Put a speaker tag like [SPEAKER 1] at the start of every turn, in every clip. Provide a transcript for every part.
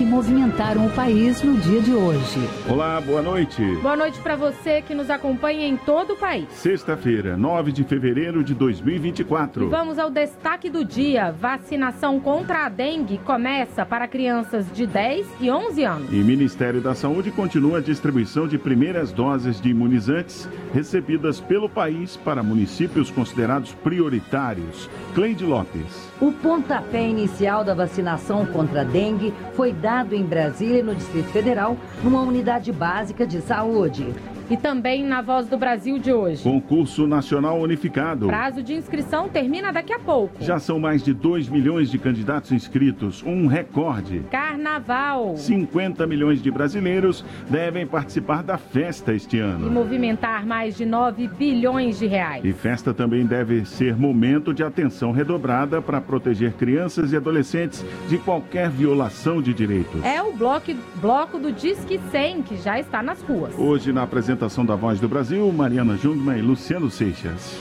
[SPEAKER 1] que movimentaram o país no dia de hoje.
[SPEAKER 2] Olá, boa noite.
[SPEAKER 3] Boa noite para você que nos acompanha em todo o país.
[SPEAKER 2] Sexta-feira, 9 de fevereiro de 2024.
[SPEAKER 3] E vamos ao destaque do dia. Vacinação contra a dengue começa para crianças de 10 e 11 anos.
[SPEAKER 2] E Ministério da Saúde continua a distribuição de primeiras doses de imunizantes recebidas pelo país para municípios considerados prioritários. Cleide Lopes.
[SPEAKER 4] O pontapé inicial da vacinação contra a dengue foi dado em Brasília, no Distrito Federal, numa unidade básica de saúde
[SPEAKER 3] e também na Voz do Brasil de hoje.
[SPEAKER 2] Concurso Nacional Unificado.
[SPEAKER 3] Prazo de inscrição termina daqui a pouco.
[SPEAKER 2] Já são mais de 2 milhões de candidatos inscritos, um recorde.
[SPEAKER 3] Carnaval.
[SPEAKER 2] 50 milhões de brasileiros devem participar da festa este ano.
[SPEAKER 3] E movimentar mais de 9 bilhões de reais.
[SPEAKER 2] E festa também deve ser momento de atenção redobrada para proteger crianças e adolescentes de qualquer violação de direitos.
[SPEAKER 3] É o bloco, bloco do Disque 100 que já está nas ruas.
[SPEAKER 2] Hoje na apresentação apresentação da Voz do Brasil, Mariana Jungmann e Luciano Seixas.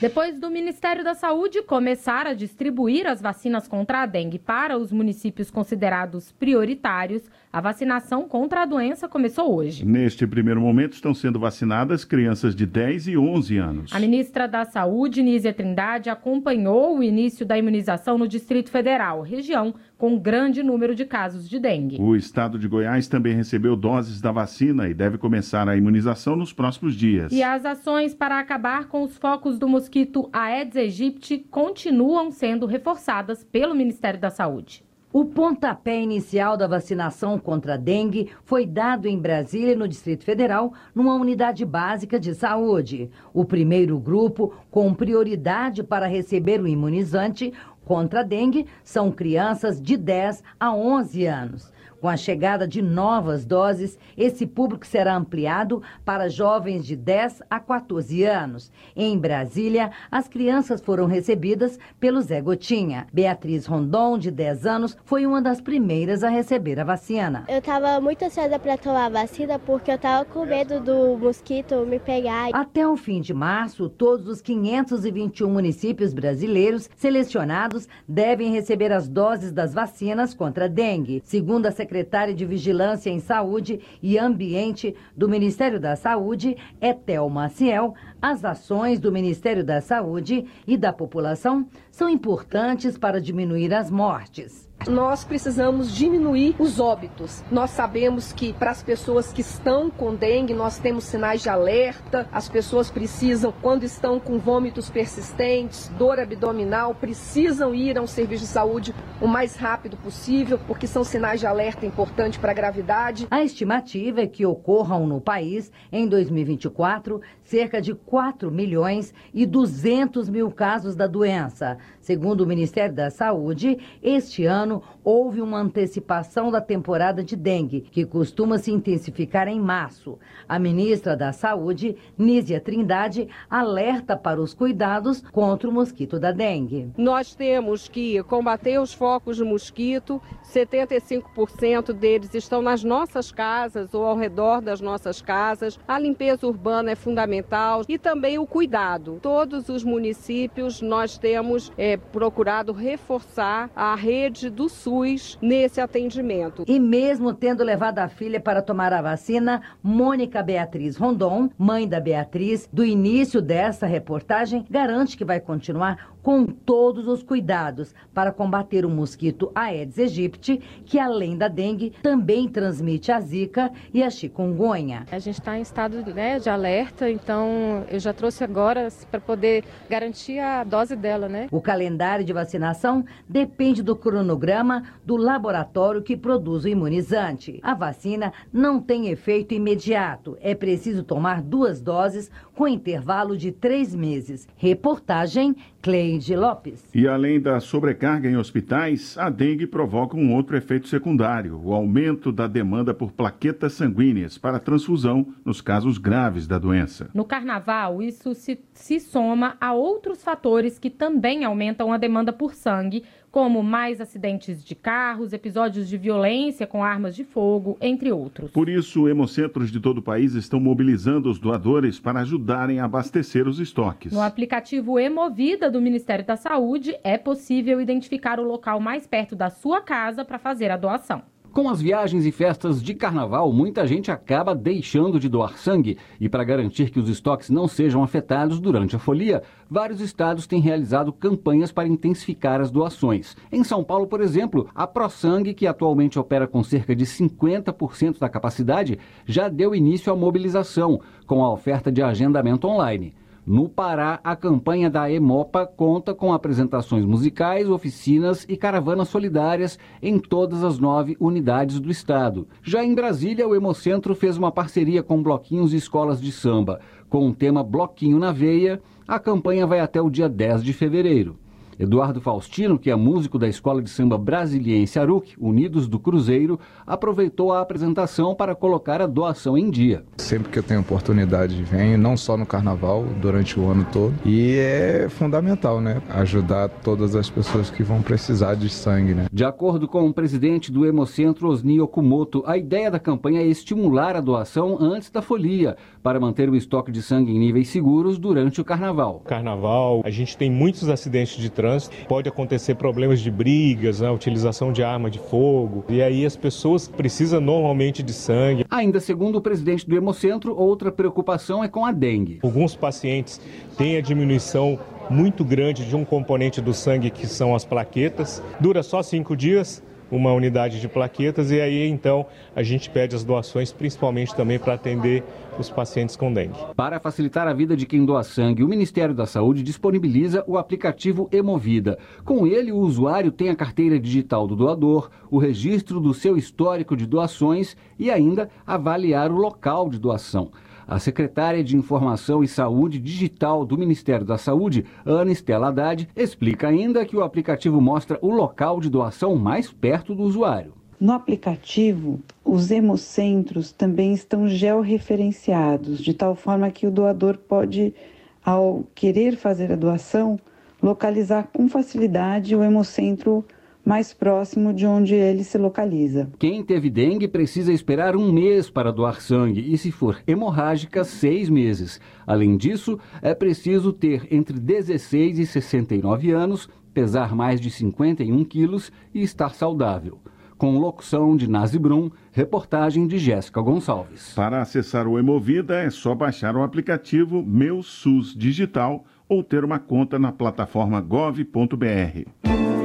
[SPEAKER 3] Depois do Ministério da Saúde começar a distribuir as vacinas contra a dengue para os municípios considerados prioritários, a vacinação contra a doença começou hoje.
[SPEAKER 2] Neste primeiro momento estão sendo vacinadas crianças de 10 e 11 anos.
[SPEAKER 3] A ministra da Saúde, Nízia Trindade, acompanhou o início da imunização no Distrito Federal, região com grande número de casos de dengue.
[SPEAKER 2] O estado de Goiás também recebeu doses da vacina e deve começar a imunização nos próximos dias.
[SPEAKER 3] E as ações para acabar com os focos do mosquito Aedes aegypti continuam sendo reforçadas pelo Ministério da Saúde.
[SPEAKER 4] O pontapé inicial da vacinação contra a dengue foi dado em Brasília, no Distrito Federal, numa unidade básica de saúde. O primeiro grupo, com prioridade para receber o imunizante contra a dengue, são crianças de 10 a 11 anos. Com a chegada de novas doses, esse público será ampliado para jovens de 10 a 14 anos. Em Brasília, as crianças foram recebidas pelo Zé Gotinha. Beatriz Rondon, de 10 anos, foi uma das primeiras a receber a vacina.
[SPEAKER 5] Eu estava muito ansiosa para tomar a vacina porque eu estava com medo do mosquito me pegar.
[SPEAKER 4] Até o fim de março, todos os 521 municípios brasileiros selecionados devem receber as doses das vacinas contra a dengue. Segundo a Secretaria secretária de Vigilância em Saúde e Ambiente do Ministério da Saúde, Etel Maciel, as ações do Ministério da Saúde e da população são importantes para diminuir as mortes
[SPEAKER 6] nós precisamos diminuir os óbitos. Nós sabemos que para as pessoas que estão com dengue, nós temos sinais de alerta. As pessoas precisam, quando estão com vômitos persistentes, dor abdominal, precisam ir a um serviço de saúde o mais rápido possível, porque são sinais de alerta importantes para a gravidade.
[SPEAKER 4] A estimativa é que ocorram no país, em 2024, cerca de 4 milhões e 200 mil casos da doença. Segundo o Ministério da Saúde, este ano houve uma antecipação da temporada de dengue, que costuma se intensificar em março. A ministra da Saúde, Nízia Trindade, alerta para os cuidados contra o mosquito da dengue.
[SPEAKER 7] Nós temos que combater os focos de mosquito, 75% deles estão nas nossas casas ou ao redor das nossas casas. A limpeza urbana é fundamental e também o cuidado. Todos os municípios nós temos é, procurado reforçar a rede do SUS nesse atendimento.
[SPEAKER 4] E mesmo tendo levado a filha para tomar a vacina, Mônica Beatriz Rondon, mãe da Beatriz, do início dessa reportagem, garante que vai continuar com todos os cuidados para combater o mosquito Aedes aegypti, que além da dengue também transmite a zika e a chikungunya.
[SPEAKER 8] A gente está em estado né, de alerta, então eu já trouxe agora para poder garantir a dose dela, né?
[SPEAKER 4] O calendário de vacinação depende do cronograma do laboratório que produz o imunizante. A vacina não tem efeito imediato. É preciso tomar duas doses com intervalo de três meses. Reportagem Cleide Lopes.
[SPEAKER 2] E além da sobrecarga em hospitais, a dengue provoca um outro efeito secundário: o aumento da demanda por plaquetas sanguíneas para transfusão nos casos graves da doença.
[SPEAKER 3] No carnaval, isso se, se soma a outros fatores que também aumentam a demanda por sangue, como mais acidentes de carros, episódios de violência com armas de fogo, entre outros.
[SPEAKER 2] Por isso, hemocentros de todo o país estão mobilizando os doadores para ajudarem a abastecer os estoques.
[SPEAKER 3] No aplicativo Emovida do Ministério da Saúde, é possível identificar o local mais perto da sua casa para fazer a doação.
[SPEAKER 9] Com as viagens e festas de carnaval, muita gente acaba deixando de doar sangue. E para garantir que os estoques não sejam afetados durante a folia, vários estados têm realizado campanhas para intensificar as doações. Em São Paulo, por exemplo, a ProSangue, que atualmente opera com cerca de 50% da capacidade, já deu início à mobilização, com a oferta de agendamento online. No Pará, a campanha da Emopa conta com apresentações musicais, oficinas e caravanas solidárias em todas as nove unidades do estado. Já em Brasília, o Hemocentro fez uma parceria com bloquinhos e escolas de samba. Com o tema Bloquinho na Veia, a campanha vai até o dia 10 de fevereiro. Eduardo Faustino, que é músico da Escola de Samba Brasiliense Aruc, Unidos do Cruzeiro, aproveitou a apresentação para colocar a doação em dia.
[SPEAKER 10] Sempre que eu tenho oportunidade, venho, não só no carnaval, durante o ano todo. E é fundamental, né? Ajudar todas as pessoas que vão precisar de sangue, né?
[SPEAKER 9] De acordo com o presidente do Hemocentro, Osni Okumoto, a ideia da campanha é estimular a doação antes da folia, para manter o estoque de sangue em níveis seguros durante o carnaval.
[SPEAKER 11] Carnaval, a gente tem muitos acidentes de trânsito, pode acontecer problemas de brigas, né, utilização de arma de fogo, e aí as pessoas precisam normalmente de sangue.
[SPEAKER 9] Ainda segundo o presidente do Hemocentro, outra preocupação é com a dengue.
[SPEAKER 11] Alguns pacientes têm a diminuição muito grande de um componente do sangue que são as plaquetas, dura só cinco dias, uma unidade de plaquetas e aí então a gente pede as doações principalmente também para atender os pacientes com dengue.
[SPEAKER 9] Para facilitar a vida de quem doa sangue, o Ministério da Saúde disponibiliza o aplicativo Emovida. Com ele, o usuário tem a carteira digital do doador, o registro do seu histórico de doações e ainda avaliar o local de doação. A secretária de Informação e Saúde Digital do Ministério da Saúde, Ana Estela Haddad, explica ainda que o aplicativo mostra o local de doação mais perto do usuário.
[SPEAKER 12] No aplicativo, os hemocentros também estão georreferenciados, de tal forma que o doador pode, ao querer fazer a doação, localizar com facilidade o hemocentro mais próximo de onde ele se localiza.
[SPEAKER 9] Quem teve dengue precisa esperar um mês para doar sangue e, se for hemorrágica, seis meses. Além disso, é preciso ter entre 16 e 69 anos, pesar mais de 51 quilos e estar saudável. Com locução de Nazi Brum, reportagem de Jéssica Gonçalves.
[SPEAKER 2] Para acessar o Emovida é só baixar o aplicativo Meu SUS Digital ou ter uma conta na plataforma gov.br.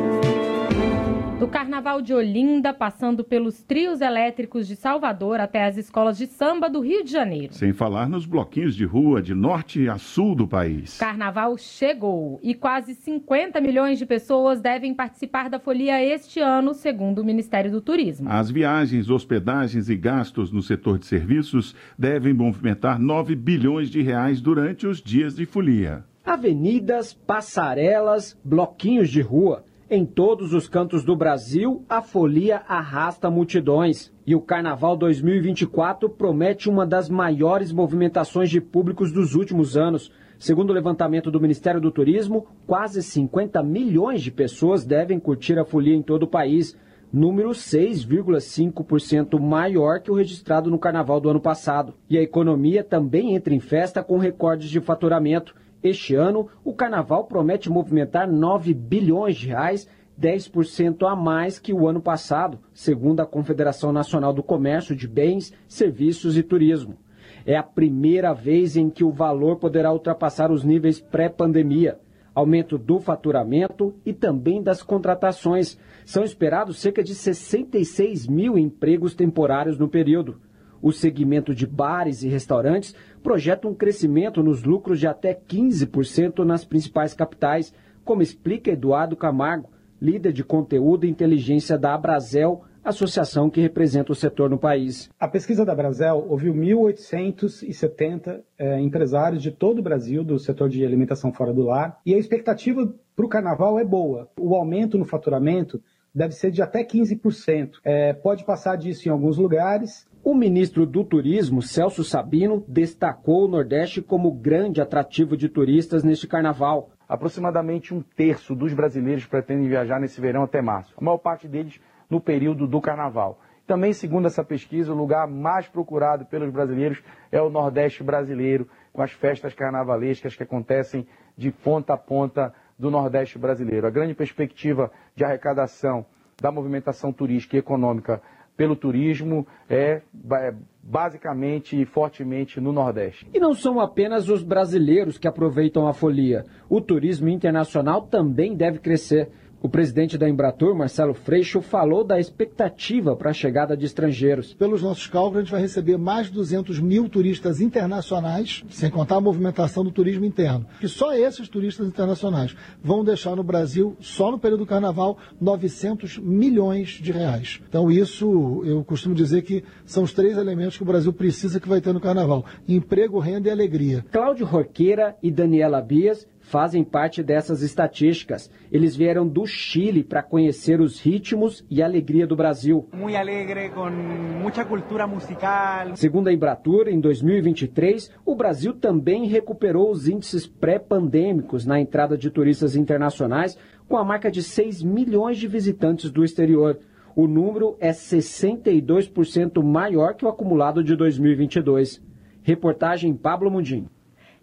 [SPEAKER 3] Do Carnaval de Olinda, passando pelos trios elétricos de Salvador até as escolas de samba do Rio de Janeiro.
[SPEAKER 2] Sem falar nos bloquinhos de rua de norte a sul do país.
[SPEAKER 3] Carnaval chegou e quase 50 milhões de pessoas devem participar da folia este ano, segundo o Ministério do Turismo.
[SPEAKER 2] As viagens, hospedagens e gastos no setor de serviços devem movimentar 9 bilhões de reais durante os dias de folia.
[SPEAKER 13] Avenidas, passarelas, bloquinhos de rua. Em todos os cantos do Brasil, a folia arrasta multidões. E o Carnaval 2024 promete uma das maiores movimentações de públicos dos últimos anos. Segundo o levantamento do Ministério do Turismo, quase 50 milhões de pessoas devem curtir a folia em todo o país, número 6,5% maior que o registrado no Carnaval do ano passado. E a economia também entra em festa com recordes de faturamento. Este ano, o carnaval promete movimentar 9 bilhões de reais, 10% a mais que o ano passado, segundo a Confederação Nacional do Comércio de Bens, Serviços e Turismo. É a primeira vez em que o valor poderá ultrapassar os níveis pré-pandemia. Aumento do faturamento e também das contratações. São esperados cerca de 66 mil empregos temporários no período. O segmento de bares e restaurantes projeta um crescimento nos lucros de até 15% nas principais capitais, como explica Eduardo Camargo, líder de conteúdo e inteligência da Abrazel, associação que representa o setor no país.
[SPEAKER 14] A pesquisa da Abrazel ouviu 1.870 é, empresários de todo o Brasil do setor de alimentação fora do lar e a expectativa para o carnaval é boa. O aumento no faturamento deve ser de até 15%. É, pode passar disso em alguns lugares.
[SPEAKER 13] O ministro do Turismo, Celso Sabino, destacou o Nordeste como grande atrativo de turistas neste carnaval.
[SPEAKER 15] aproximadamente um terço dos brasileiros pretendem viajar nesse verão até março. A maior parte deles no período do carnaval. Também, segundo essa pesquisa, o lugar mais procurado pelos brasileiros é o Nordeste brasileiro, com as festas carnavalescas que acontecem de ponta a ponta do Nordeste brasileiro. A grande perspectiva de arrecadação da movimentação turística e econômica pelo turismo é, é basicamente e fortemente no Nordeste.
[SPEAKER 13] E não são apenas os brasileiros que aproveitam a folia. O turismo internacional também deve crescer. O presidente da Embratur, Marcelo Freixo, falou da expectativa para a chegada de estrangeiros.
[SPEAKER 16] Pelos nossos cálculos, a gente vai receber mais de 200 mil turistas internacionais, sem contar a movimentação do turismo interno. E só esses turistas internacionais vão deixar no Brasil, só no período do carnaval, 900 milhões de reais. Então, isso eu costumo dizer que são os três elementos que o Brasil precisa que vai ter no carnaval: emprego, renda e alegria.
[SPEAKER 13] Cláudio Roqueira e Daniela Bias fazem parte dessas estatísticas. Eles vieram do Chile para conhecer os ritmos e alegria do Brasil.
[SPEAKER 17] Muito alegre, com muita cultura musical.
[SPEAKER 13] Segundo a Embratur, em 2023, o Brasil também recuperou os índices pré-pandêmicos na entrada de turistas internacionais, com a marca de 6 milhões de visitantes do exterior. O número é 62% maior que o acumulado de 2022. Reportagem Pablo Mundim.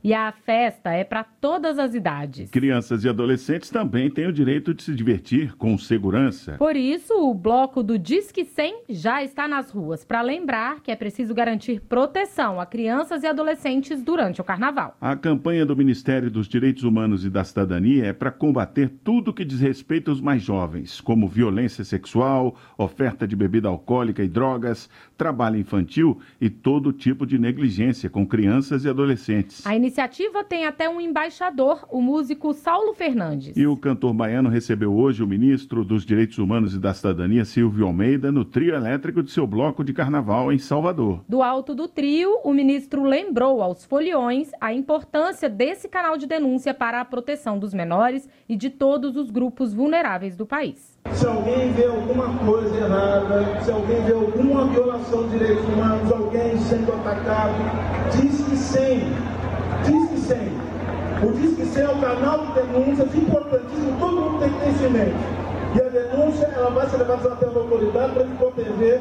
[SPEAKER 3] E a festa é para todas as idades.
[SPEAKER 2] Crianças e adolescentes também têm o direito de se divertir com segurança.
[SPEAKER 3] Por isso, o bloco do Disque 100 já está nas ruas para lembrar que é preciso garantir proteção a crianças e adolescentes durante o carnaval.
[SPEAKER 2] A campanha do Ministério dos Direitos Humanos e da Cidadania é para combater tudo que diz respeito aos mais jovens, como violência sexual, oferta de bebida alcoólica e drogas, trabalho infantil e todo tipo de negligência com crianças e adolescentes.
[SPEAKER 3] A iniciativa tem até um embaixador, o músico Saulo Fernandes.
[SPEAKER 2] E o cantor baiano recebeu hoje o ministro dos Direitos Humanos e da Cidadania, Silvio Almeida, no trio elétrico de seu bloco de carnaval em Salvador.
[SPEAKER 3] Do alto do trio, o ministro lembrou aos foliões a importância desse canal de denúncia para a proteção dos menores e de todos os grupos vulneráveis do país.
[SPEAKER 18] Se alguém vê alguma coisa errada, se alguém vê alguma violação de direitos humanos, alguém sendo atacado, diz que sim Disque 100. O Disque 100 é o canal de denúncias importantíssimo, todo mundo tem que ter isso em mente. E a denúncia ela vai ser levada até a autoridade para proteger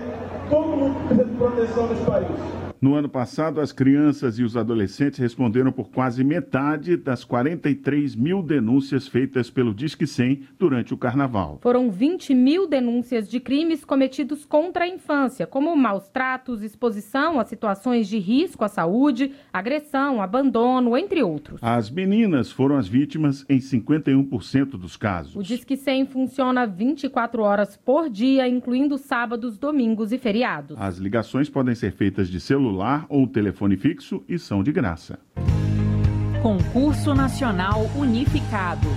[SPEAKER 18] todo mundo que de proteção nesse país.
[SPEAKER 2] No ano passado, as crianças e os adolescentes responderam por quase metade das 43 mil denúncias feitas pelo Disque 100 durante o carnaval.
[SPEAKER 3] Foram 20 mil denúncias de crimes cometidos contra a infância, como maus tratos, exposição a situações de risco à saúde, agressão, abandono, entre outros.
[SPEAKER 2] As meninas foram as vítimas em 51% dos casos.
[SPEAKER 3] O Disque 100 funciona 24 horas por dia, incluindo sábados, domingos e feriados.
[SPEAKER 2] As ligações podem ser feitas de celular celular ou telefone fixo e são de graça.
[SPEAKER 1] Concurso Nacional Unificado.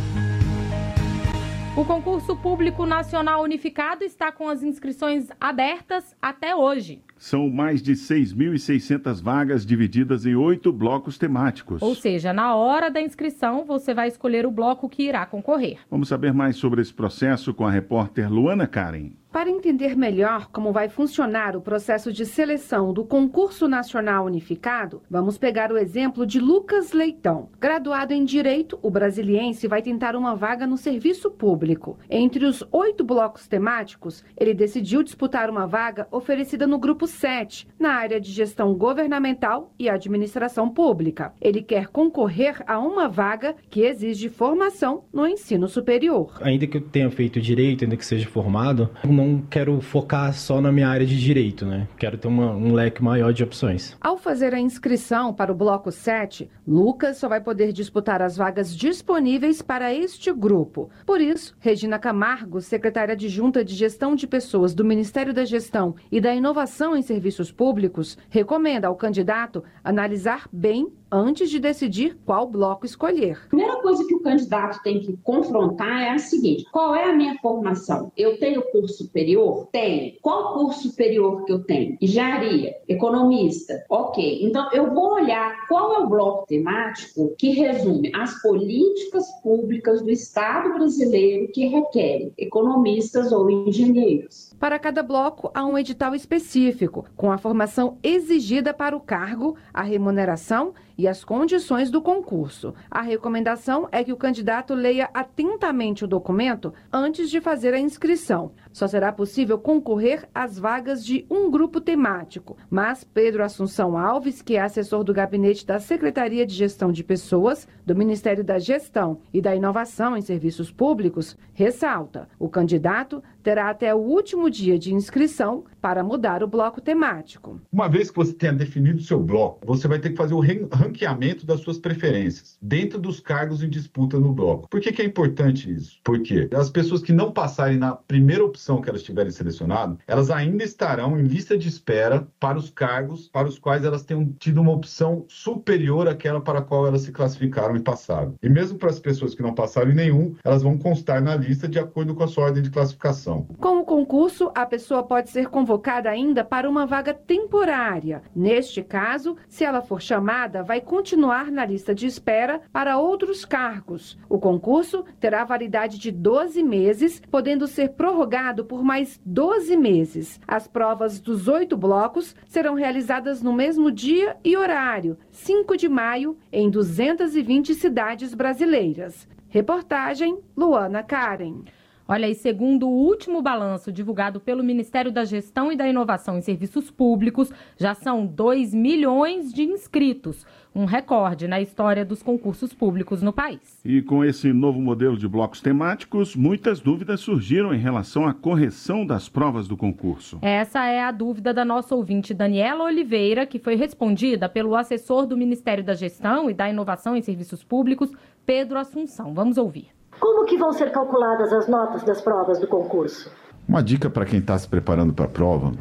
[SPEAKER 3] O concurso público nacional unificado está com as inscrições abertas até hoje.
[SPEAKER 2] São mais de 6.600 vagas divididas em oito blocos temáticos.
[SPEAKER 3] Ou seja, na hora da inscrição, você vai escolher o bloco que irá concorrer.
[SPEAKER 2] Vamos saber mais sobre esse processo com a repórter Luana Karen.
[SPEAKER 19] Para entender melhor como vai funcionar o processo de seleção do Concurso Nacional Unificado, vamos pegar o exemplo de Lucas Leitão. Graduado em Direito, o brasiliense vai tentar uma vaga no serviço público. Entre os oito blocos temáticos, ele decidiu disputar uma vaga oferecida no Grupo 7, na área de Gestão Governamental e Administração Pública. Ele quer concorrer a uma vaga que exige formação no ensino superior.
[SPEAKER 20] Ainda que eu tenha feito Direito, ainda que seja formado, não não quero focar só na minha área de direito, né? Quero ter uma, um leque maior de opções.
[SPEAKER 19] Ao fazer a inscrição para o bloco 7, Lucas só vai poder disputar as vagas disponíveis para este grupo. Por isso, Regina Camargo, secretária adjunta de Gestão de Pessoas do Ministério da Gestão e da Inovação em Serviços Públicos, recomenda ao candidato analisar bem antes de decidir qual bloco escolher.
[SPEAKER 21] A primeira coisa que o candidato tem que confrontar é a seguinte: qual é a minha formação? Eu tenho curso superior? Tenho. Qual curso superior que eu tenho? Engenharia, economista. Ok. Então eu vou olhar qual é o bloco temático que resume as políticas públicas do Estado brasileiro que requerem economistas ou engenheiros.
[SPEAKER 19] Para cada bloco, há um edital específico, com a formação exigida para o cargo, a remuneração e as condições do concurso. A recomendação é que o candidato leia atentamente o documento antes de fazer a inscrição. Só será possível concorrer às vagas de um grupo temático, mas Pedro Assunção Alves, que é assessor do gabinete da Secretaria de Gestão de Pessoas, do Ministério da Gestão e da Inovação em Serviços Públicos, ressalta: o candidato terá até o último dia de inscrição para mudar o bloco temático.
[SPEAKER 22] Uma vez que você tenha definido o seu bloco, você vai ter que fazer o ranqueamento das suas preferências dentro dos cargos em disputa no bloco. Por que, que é importante isso? Porque as pessoas que não passarem na primeira opção que elas tiverem selecionado, elas ainda estarão em lista de espera para os cargos para os quais elas tenham tido uma opção superior àquela para a qual elas se classificaram e passaram. E mesmo para as pessoas que não passaram em nenhum, elas vão constar na lista de acordo com a sua ordem de classificação.
[SPEAKER 19] Com o concurso, a pessoa pode ser convocada convocada ainda para uma vaga temporária. Neste caso, se ela for chamada, vai continuar na lista de espera para outros cargos. O concurso terá validade de 12 meses, podendo ser prorrogado por mais 12 meses. As provas dos oito blocos serão realizadas no mesmo dia e horário, 5 de maio, em 220 cidades brasileiras. Reportagem Luana Karen.
[SPEAKER 3] Olha, e segundo o último balanço divulgado pelo Ministério da Gestão e da Inovação em Serviços Públicos, já são 2 milhões de inscritos, um recorde na história dos concursos públicos no país.
[SPEAKER 2] E com esse novo modelo de blocos temáticos, muitas dúvidas surgiram em relação à correção das provas do concurso.
[SPEAKER 3] Essa é a dúvida da nossa ouvinte Daniela Oliveira, que foi respondida pelo assessor do Ministério da Gestão e da Inovação em Serviços Públicos, Pedro Assunção. Vamos ouvir.
[SPEAKER 23] Como que vão ser calculadas as notas das provas do concurso?
[SPEAKER 24] Uma dica para quem está se preparando para a prova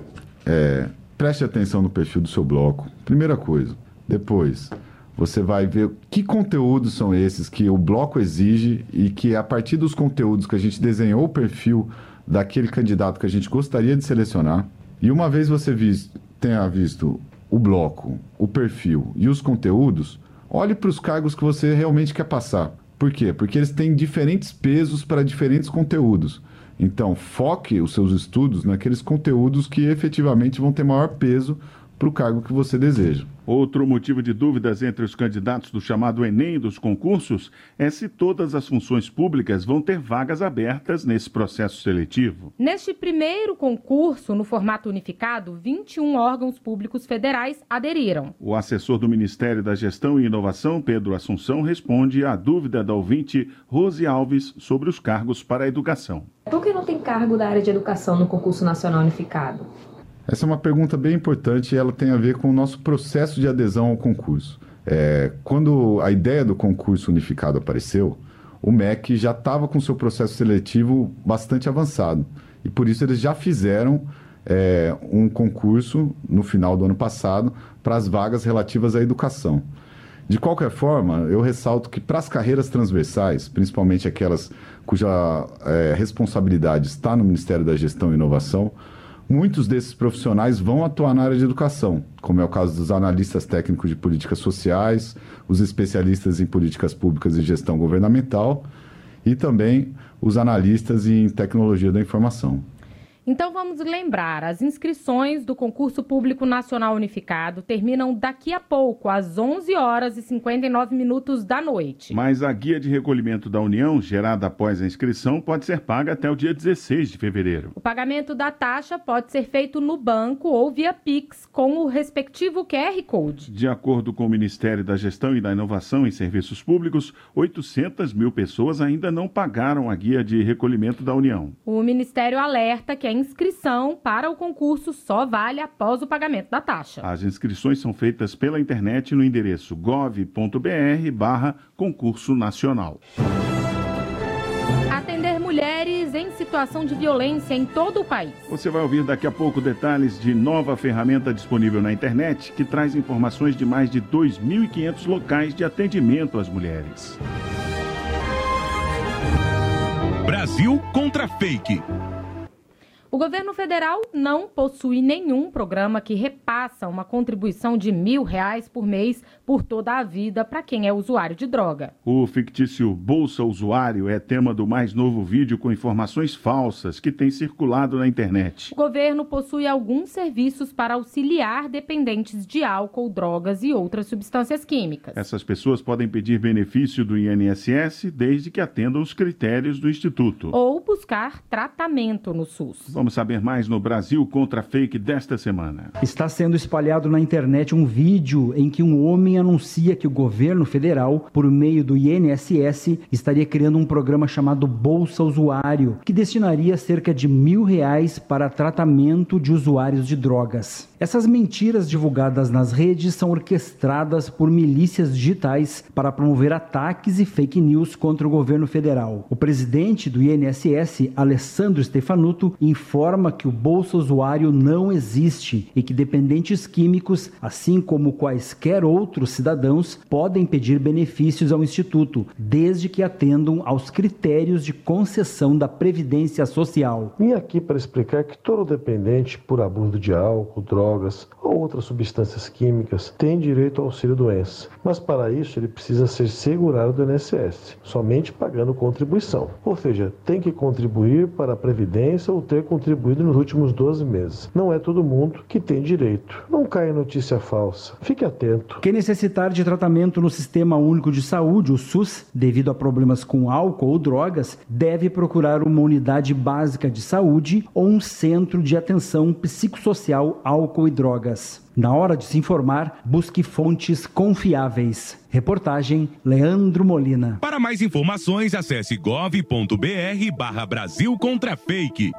[SPEAKER 24] é preste atenção no perfil do seu bloco. Primeira coisa. Depois, você vai ver que conteúdos são esses que o bloco exige e que a partir dos conteúdos que a gente desenhou o perfil daquele candidato que a gente gostaria de selecionar. E uma vez você visto, tenha visto o bloco, o perfil e os conteúdos, olhe para os cargos que você realmente quer passar. Por quê? Porque eles têm diferentes pesos para diferentes conteúdos. Então, foque os seus estudos naqueles conteúdos que efetivamente vão ter maior peso para o cargo que você deseja.
[SPEAKER 2] Outro motivo de dúvidas entre os candidatos do chamado Enem dos concursos é se todas as funções públicas vão ter vagas abertas nesse processo seletivo.
[SPEAKER 3] Neste primeiro concurso, no formato unificado, 21 órgãos públicos federais aderiram.
[SPEAKER 2] O assessor do Ministério da Gestão e Inovação, Pedro Assunção, responde à dúvida da ouvinte Rose Alves sobre os cargos para a educação.
[SPEAKER 25] Por que não tem cargo da área de educação no concurso nacional unificado?
[SPEAKER 24] Essa é uma pergunta bem importante e ela tem a ver com o nosso processo de adesão ao concurso. É, quando a ideia do concurso unificado apareceu, o MEC já estava com seu processo seletivo bastante avançado. E por isso eles já fizeram é, um concurso no final do ano passado para as vagas relativas à educação. De qualquer forma, eu ressalto que para as carreiras transversais, principalmente aquelas cuja é, responsabilidade está no Ministério da Gestão e Inovação, Muitos desses profissionais vão atuar na área de educação, como é o caso dos analistas técnicos de políticas sociais, os especialistas em políticas públicas e gestão governamental e também os analistas em tecnologia da informação.
[SPEAKER 3] Então vamos lembrar, as inscrições do concurso público nacional unificado terminam daqui a pouco, às 11 horas e 59 minutos da noite.
[SPEAKER 2] Mas a guia de recolhimento da União, gerada após a inscrição, pode ser paga até o dia 16 de fevereiro.
[SPEAKER 3] O pagamento da taxa pode ser feito no banco ou via Pix com o respectivo QR Code.
[SPEAKER 2] De acordo com o Ministério da Gestão e da Inovação em Serviços Públicos, 800 mil pessoas ainda não pagaram a guia de recolhimento da União.
[SPEAKER 3] O Ministério alerta que a inscrição para o concurso só vale após o pagamento da taxa.
[SPEAKER 2] As inscrições são feitas pela internet no endereço gov.br barra concurso nacional.
[SPEAKER 3] Atender mulheres em situação de violência em todo o país.
[SPEAKER 2] Você vai ouvir daqui a pouco detalhes de nova ferramenta disponível na internet que traz informações de mais de 2.500 locais de atendimento às mulheres.
[SPEAKER 26] Brasil contra Fake.
[SPEAKER 3] O governo federal não possui nenhum programa que repassa uma contribuição de mil reais por mês por toda a vida para quem é usuário de droga.
[SPEAKER 2] O fictício Bolsa Usuário é tema do mais novo vídeo com informações falsas que tem circulado na internet.
[SPEAKER 3] O governo possui alguns serviços para auxiliar dependentes de álcool, drogas e outras substâncias químicas.
[SPEAKER 2] Essas pessoas podem pedir benefício do INSS desde que atendam os critérios do Instituto.
[SPEAKER 3] Ou buscar tratamento no SUS.
[SPEAKER 2] Vamos saber mais no Brasil contra a fake desta semana.
[SPEAKER 27] Está sendo espalhado na internet um vídeo em que um homem anuncia que o governo federal, por meio do INSS, estaria criando um programa chamado Bolsa Usuário, que destinaria cerca de mil reais para tratamento de usuários de drogas. Essas mentiras divulgadas nas redes são orquestradas por milícias digitais para promover ataques e fake news contra o governo federal. O presidente do INSS, Alessandro Stefanuto, informa que o Bolsa Usuário não existe e que dependentes químicos, assim como quaisquer outros cidadãos, podem pedir benefícios ao Instituto, desde que atendam aos critérios de concessão da Previdência Social.
[SPEAKER 28] Vim aqui para explicar que todo dependente por abuso de álcool, drogas ou outras substâncias químicas tem direito ao auxílio-doença, mas para isso ele precisa ser segurado do INSS, somente pagando contribuição. Ou seja, tem que contribuir para a Previdência ou ter contribuído nos últimos 12 meses. Não é todo mundo que tem direito. Não caia notícia falsa. Fique atento.
[SPEAKER 27] Quem necessitar de tratamento no Sistema Único de Saúde, o SUS, devido a problemas com álcool ou drogas, deve procurar uma unidade básica de saúde ou um centro de atenção psicossocial álcool e drogas. Na hora de se informar, busque fontes confiáveis. Reportagem Leandro Molina.
[SPEAKER 29] Para mais informações, acesse gov.br barra Brasil contra fake.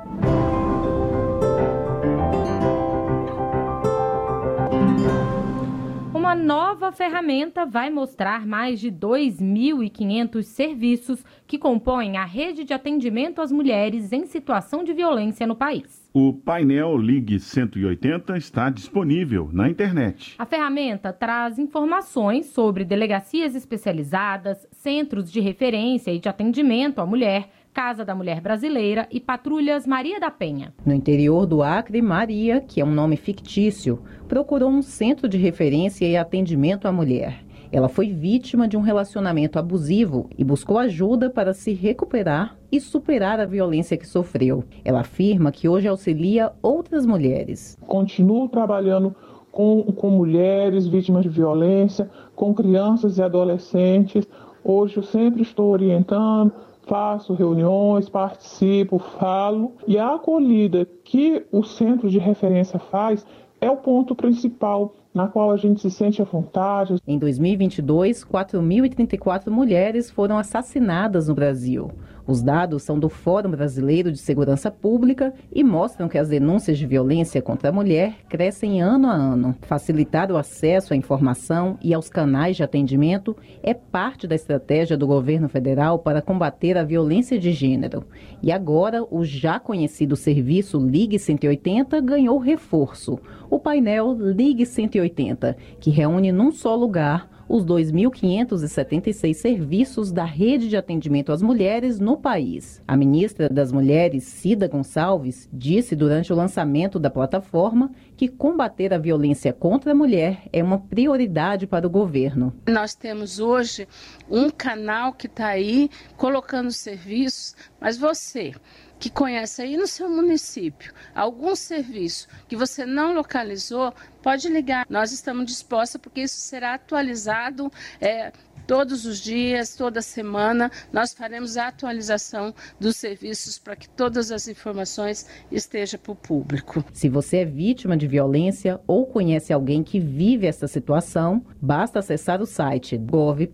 [SPEAKER 3] Uma nova ferramenta vai mostrar mais de 2.500 serviços que compõem a rede de atendimento às mulheres em situação de violência no país.
[SPEAKER 2] O painel Ligue 180 está disponível na internet.
[SPEAKER 3] A ferramenta traz informações sobre delegacias especializadas, centros de referência e de atendimento à mulher, Casa da Mulher Brasileira e Patrulhas Maria da Penha.
[SPEAKER 30] No interior do Acre, Maria, que é um nome fictício, procurou um centro de referência e atendimento à mulher. Ela foi vítima de um relacionamento abusivo e buscou ajuda para se recuperar e superar a violência que sofreu. Ela afirma que hoje auxilia outras mulheres.
[SPEAKER 26] Continuo trabalhando com, com mulheres vítimas de violência, com crianças e adolescentes. Hoje eu sempre estou orientando, faço reuniões, participo, falo. E a acolhida que o centro de referência faz é o ponto principal na qual a gente se sente à vontade.
[SPEAKER 30] Em 2022, 4.034 mulheres foram assassinadas no Brasil. Os dados são do Fórum Brasileiro de Segurança Pública e mostram que as denúncias de violência contra a mulher crescem ano a ano. Facilitar o acesso à informação e aos canais de atendimento é parte da estratégia do governo federal para combater a violência de gênero. E agora, o já conhecido serviço Ligue 180 ganhou reforço. O painel Ligue 180, que reúne num só lugar os 2.576 serviços da rede de atendimento às mulheres no país. A ministra das Mulheres, Cida Gonçalves, disse durante o lançamento da plataforma que combater a violência contra a mulher é uma prioridade para o governo.
[SPEAKER 31] Nós temos hoje um canal que está aí colocando serviços, mas você que conhece aí no seu município algum serviço que você não localizou, pode ligar. Nós estamos dispostos porque isso será atualizado. É, todos os dias, toda semana, nós faremos a atualização dos serviços para que todas as informações estejam para o público.
[SPEAKER 30] Se você é vítima de violência ou conhece alguém que vive essa situação, basta acessar o site gov.br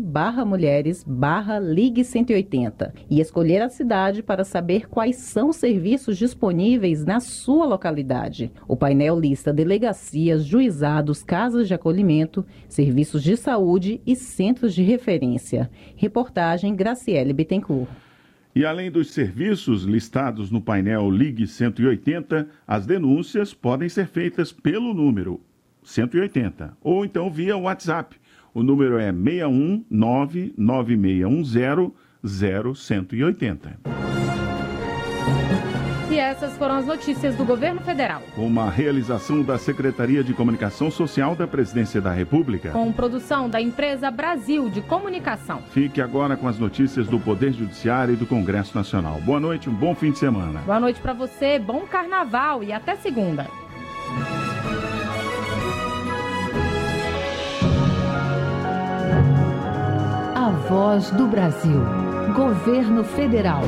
[SPEAKER 30] barra mulheres barra ligue 180 e escolher a cidade para saber quais são os serviços disponíveis na sua localidade. O painel lista delegacias, juizados, casas de acolhimento, serviços de saúde e centros de referência. Reportagem Graciele Bittencourt.
[SPEAKER 2] E além dos serviços listados no painel Ligue 180, as denúncias podem ser feitas pelo número 180 ou então via WhatsApp. O número é 619 9610 0180.
[SPEAKER 3] E essas foram as notícias do governo federal.
[SPEAKER 2] Uma realização da Secretaria de Comunicação Social da Presidência da República.
[SPEAKER 3] Com produção da empresa Brasil de Comunicação.
[SPEAKER 2] Fique agora com as notícias do Poder Judiciário e do Congresso Nacional. Boa noite, um bom fim de semana.
[SPEAKER 3] Boa noite para você, bom carnaval e até segunda.
[SPEAKER 32] A Voz do Brasil. Governo Federal.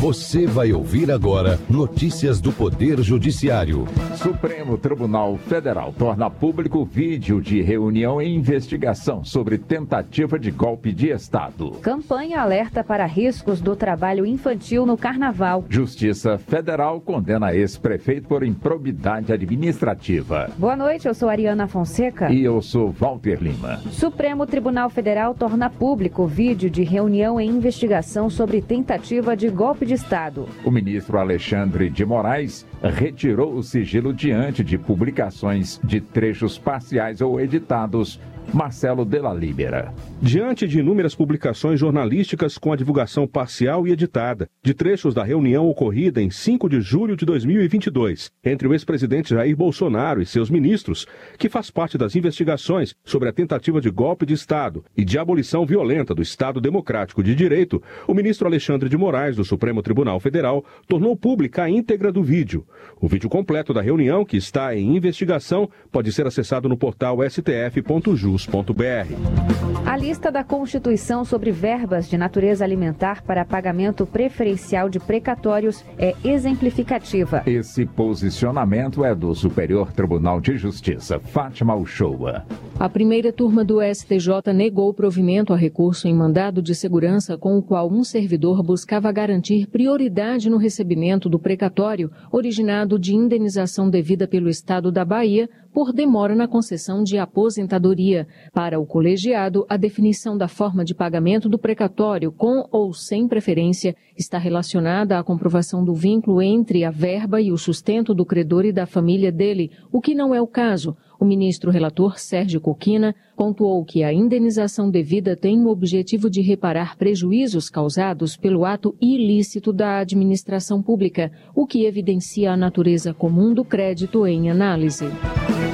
[SPEAKER 33] Você vai ouvir agora notícias do Poder Judiciário.
[SPEAKER 34] Supremo Tribunal Federal torna público vídeo de reunião e investigação sobre tentativa de golpe de Estado.
[SPEAKER 35] Campanha alerta para riscos do trabalho infantil no Carnaval.
[SPEAKER 34] Justiça Federal condena ex-prefeito por improbidade administrativa.
[SPEAKER 35] Boa noite, eu sou Ariana Fonseca.
[SPEAKER 34] E eu sou Walter Lima.
[SPEAKER 35] Supremo Tribunal Federal torna público vídeo de reunião e investigação sobre tentativa de golpe de Estado.
[SPEAKER 34] O ministro Alexandre de Moraes retirou o sigilo diante de publicações de trechos parciais ou editados Marcelo Della Libera.
[SPEAKER 36] Diante de inúmeras publicações jornalísticas com a divulgação parcial e editada de trechos da reunião ocorrida em 5 de julho de 2022 entre o ex-presidente Jair Bolsonaro e seus ministros, que faz parte das investigações sobre a tentativa de golpe de Estado e de abolição violenta do Estado Democrático de Direito, o ministro Alexandre de Moraes, do Supremo Tribunal Federal, tornou pública a íntegra do vídeo. O vídeo completo da reunião, que está em investigação, pode ser acessado no portal stf.jus
[SPEAKER 35] a lista da Constituição sobre verbas de natureza alimentar para pagamento preferencial de precatórios é exemplificativa.
[SPEAKER 34] Esse posicionamento é do Superior Tribunal de Justiça, Fátima Uchoa.
[SPEAKER 37] A primeira turma do STJ negou provimento a recurso em mandado de segurança com o qual um servidor buscava garantir prioridade no recebimento do precatório originado de indenização devida pelo Estado da Bahia por demora na concessão de aposentadoria. Para o colegiado, a definição da forma de pagamento do precatório com ou sem preferência está relacionada à comprovação do vínculo entre a verba e o sustento do credor e da família dele, o que não é o caso. O ministro relator Sérgio Coquina pontuou que a indenização devida tem o objetivo de reparar prejuízos causados pelo ato ilícito da administração pública, o que evidencia a natureza comum do crédito em análise.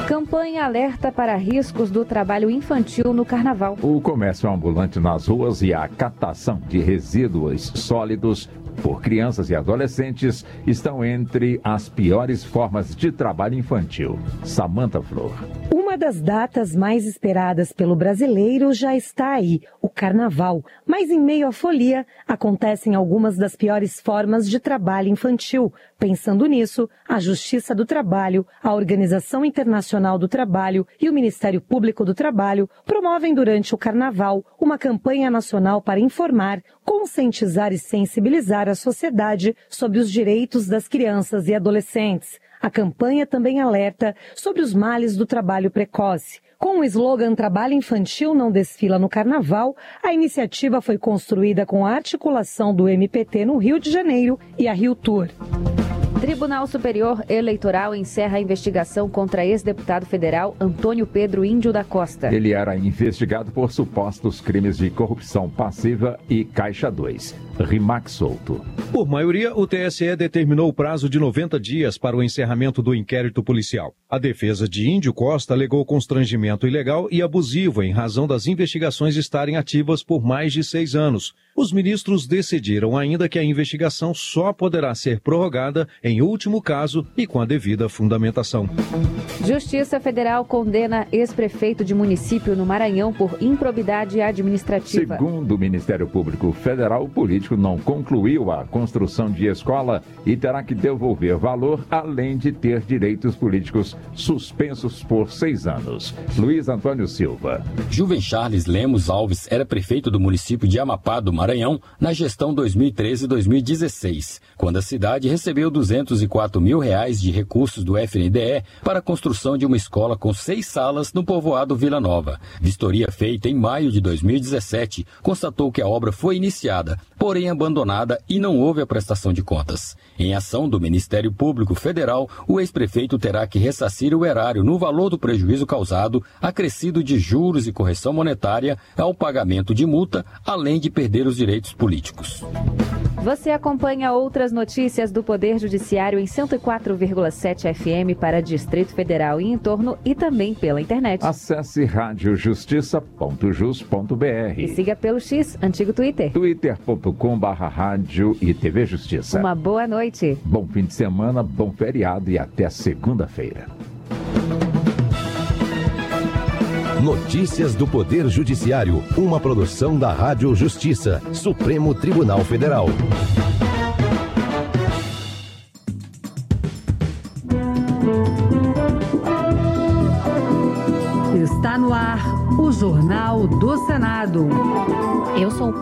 [SPEAKER 35] Campanha alerta para riscos do trabalho infantil no carnaval.
[SPEAKER 34] O comércio ambulante nas ruas e a catação de resíduos sólidos por crianças e adolescentes estão entre as piores formas de trabalho infantil. Samantha Flor.
[SPEAKER 38] Uma das datas mais esperadas pelo brasileiro já está aí, o carnaval. Mas em meio à folia, acontecem algumas das piores formas de trabalho infantil. Pensando nisso, a Justiça do Trabalho, a Organização Internacional do Trabalho e o Ministério Público do Trabalho promovem durante o carnaval uma campanha nacional para informar, conscientizar e sensibilizar a sociedade sobre os direitos das crianças e adolescentes. A campanha também alerta sobre os males do trabalho precoce. Com o slogan Trabalho Infantil não desfila no Carnaval, a iniciativa foi construída com a articulação do MPT no Rio de Janeiro e a Rio Tour.
[SPEAKER 35] Tribunal Superior Eleitoral encerra a investigação contra ex-deputado federal Antônio Pedro Índio da Costa.
[SPEAKER 34] Ele era investigado por supostos crimes de corrupção passiva e Caixa 2. Rimac solto.
[SPEAKER 39] Por maioria, o TSE determinou o prazo de 90 dias para o encerramento do inquérito policial. A defesa de Índio Costa alegou constrangimento ilegal e abusivo em razão das investigações estarem ativas por mais de seis anos. Os ministros decidiram ainda que a investigação só poderá ser prorrogada em último caso e com a devida fundamentação.
[SPEAKER 35] Justiça Federal condena ex-prefeito de município no Maranhão por improbidade administrativa.
[SPEAKER 34] Segundo o Ministério Público Federal, o político não concluiu a construção de escola e terá que devolver valor, além de ter direitos políticos suspensos por seis anos. Luiz Antônio Silva.
[SPEAKER 40] Juven Charles Lemos Alves era prefeito do município de Amapá do Maranhão na gestão 2013-2016, quando a cidade recebeu 200 204 mil reais de recursos do FNDE para a construção de uma escola com seis salas no povoado Vila Nova. Vistoria feita em maio de 2017 constatou que a obra foi iniciada, porém abandonada e não houve a prestação de contas. Em ação do Ministério Público Federal, o ex-prefeito terá que ressarcir o erário no valor do prejuízo causado, acrescido de juros e correção monetária ao pagamento de multa, além de perder os direitos políticos.
[SPEAKER 41] Você acompanha outras notícias do Poder Judiciário em 104,7 FM para Distrito Federal e em torno e também pela internet.
[SPEAKER 42] Acesse radiojustiça.jus.br
[SPEAKER 41] e siga pelo X, antigo Twitter.
[SPEAKER 42] twitter.com.br rádio e TV Justiça.
[SPEAKER 41] Uma boa noite.
[SPEAKER 42] Bom fim de semana, bom feriado e até segunda-feira.
[SPEAKER 43] Notícias do Poder Judiciário, uma produção da Rádio Justiça, Supremo Tribunal Federal.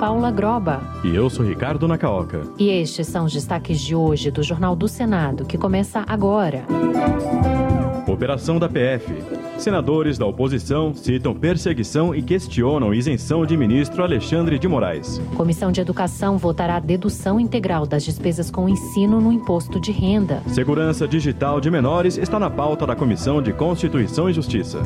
[SPEAKER 44] Paula Groba.
[SPEAKER 45] E eu sou Ricardo Nacaoca.
[SPEAKER 44] E estes são os destaques de hoje do Jornal do Senado, que começa agora.
[SPEAKER 45] Operação da PF. Senadores da oposição citam perseguição e questionam isenção de ministro Alexandre de Moraes.
[SPEAKER 44] Comissão de Educação votará a dedução integral das despesas com ensino no imposto de renda.
[SPEAKER 45] Segurança digital de menores está na pauta da Comissão de Constituição e Justiça.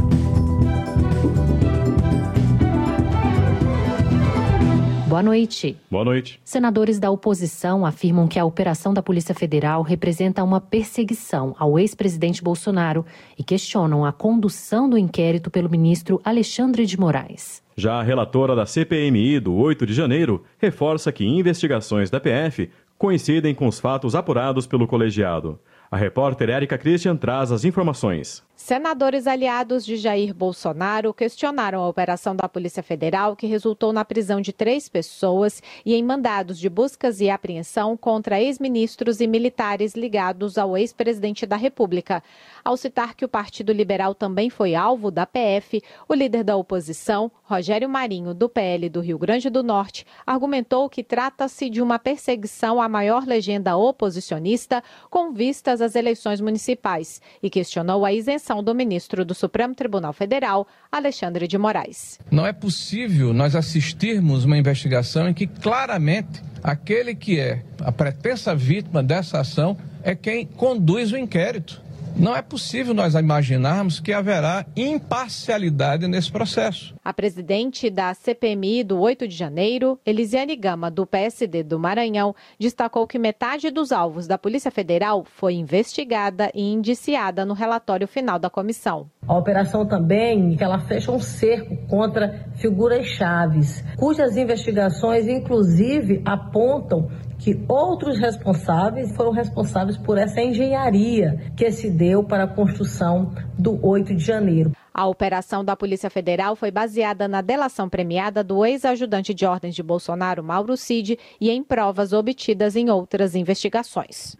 [SPEAKER 44] Boa noite.
[SPEAKER 45] Boa noite.
[SPEAKER 44] Senadores da oposição afirmam que a operação da Polícia Federal representa uma perseguição ao ex-presidente Bolsonaro e questionam a condução do inquérito pelo ministro Alexandre de Moraes.
[SPEAKER 45] Já a relatora da CPMI do 8 de janeiro reforça que investigações da PF coincidem com os fatos apurados pelo colegiado. A repórter Érica Christian traz as informações.
[SPEAKER 46] Senadores aliados de Jair Bolsonaro questionaram a operação da Polícia Federal, que resultou na prisão de três pessoas e em mandados de buscas e apreensão contra ex-ministros e militares ligados ao ex-presidente da República. Ao citar que o Partido Liberal também foi alvo da PF, o líder da oposição, Rogério Marinho, do PL do Rio Grande do Norte, argumentou que trata-se de uma perseguição à maior legenda oposicionista com vistas às eleições municipais e questionou a isenção do ministro do Supremo Tribunal Federal, Alexandre de Moraes.
[SPEAKER 47] Não é possível nós assistirmos uma investigação em que claramente aquele que é a pretensa vítima dessa ação é quem conduz o inquérito. Não é possível nós imaginarmos que haverá imparcialidade nesse processo.
[SPEAKER 46] A presidente da CPMI do 8 de janeiro, Elisiane Gama, do PSD do Maranhão, destacou que metade dos alvos da Polícia Federal foi investigada e indiciada no relatório final da comissão.
[SPEAKER 48] A operação também, que ela fecha um cerco contra figuras chaves, cujas investigações, inclusive, apontam que outros responsáveis foram responsáveis por essa engenharia que se deu para a construção do 8 de janeiro.
[SPEAKER 46] A operação da Polícia Federal foi baseada na delação premiada do ex-ajudante de ordens de Bolsonaro, Mauro Cid, e em provas obtidas em outras investigações.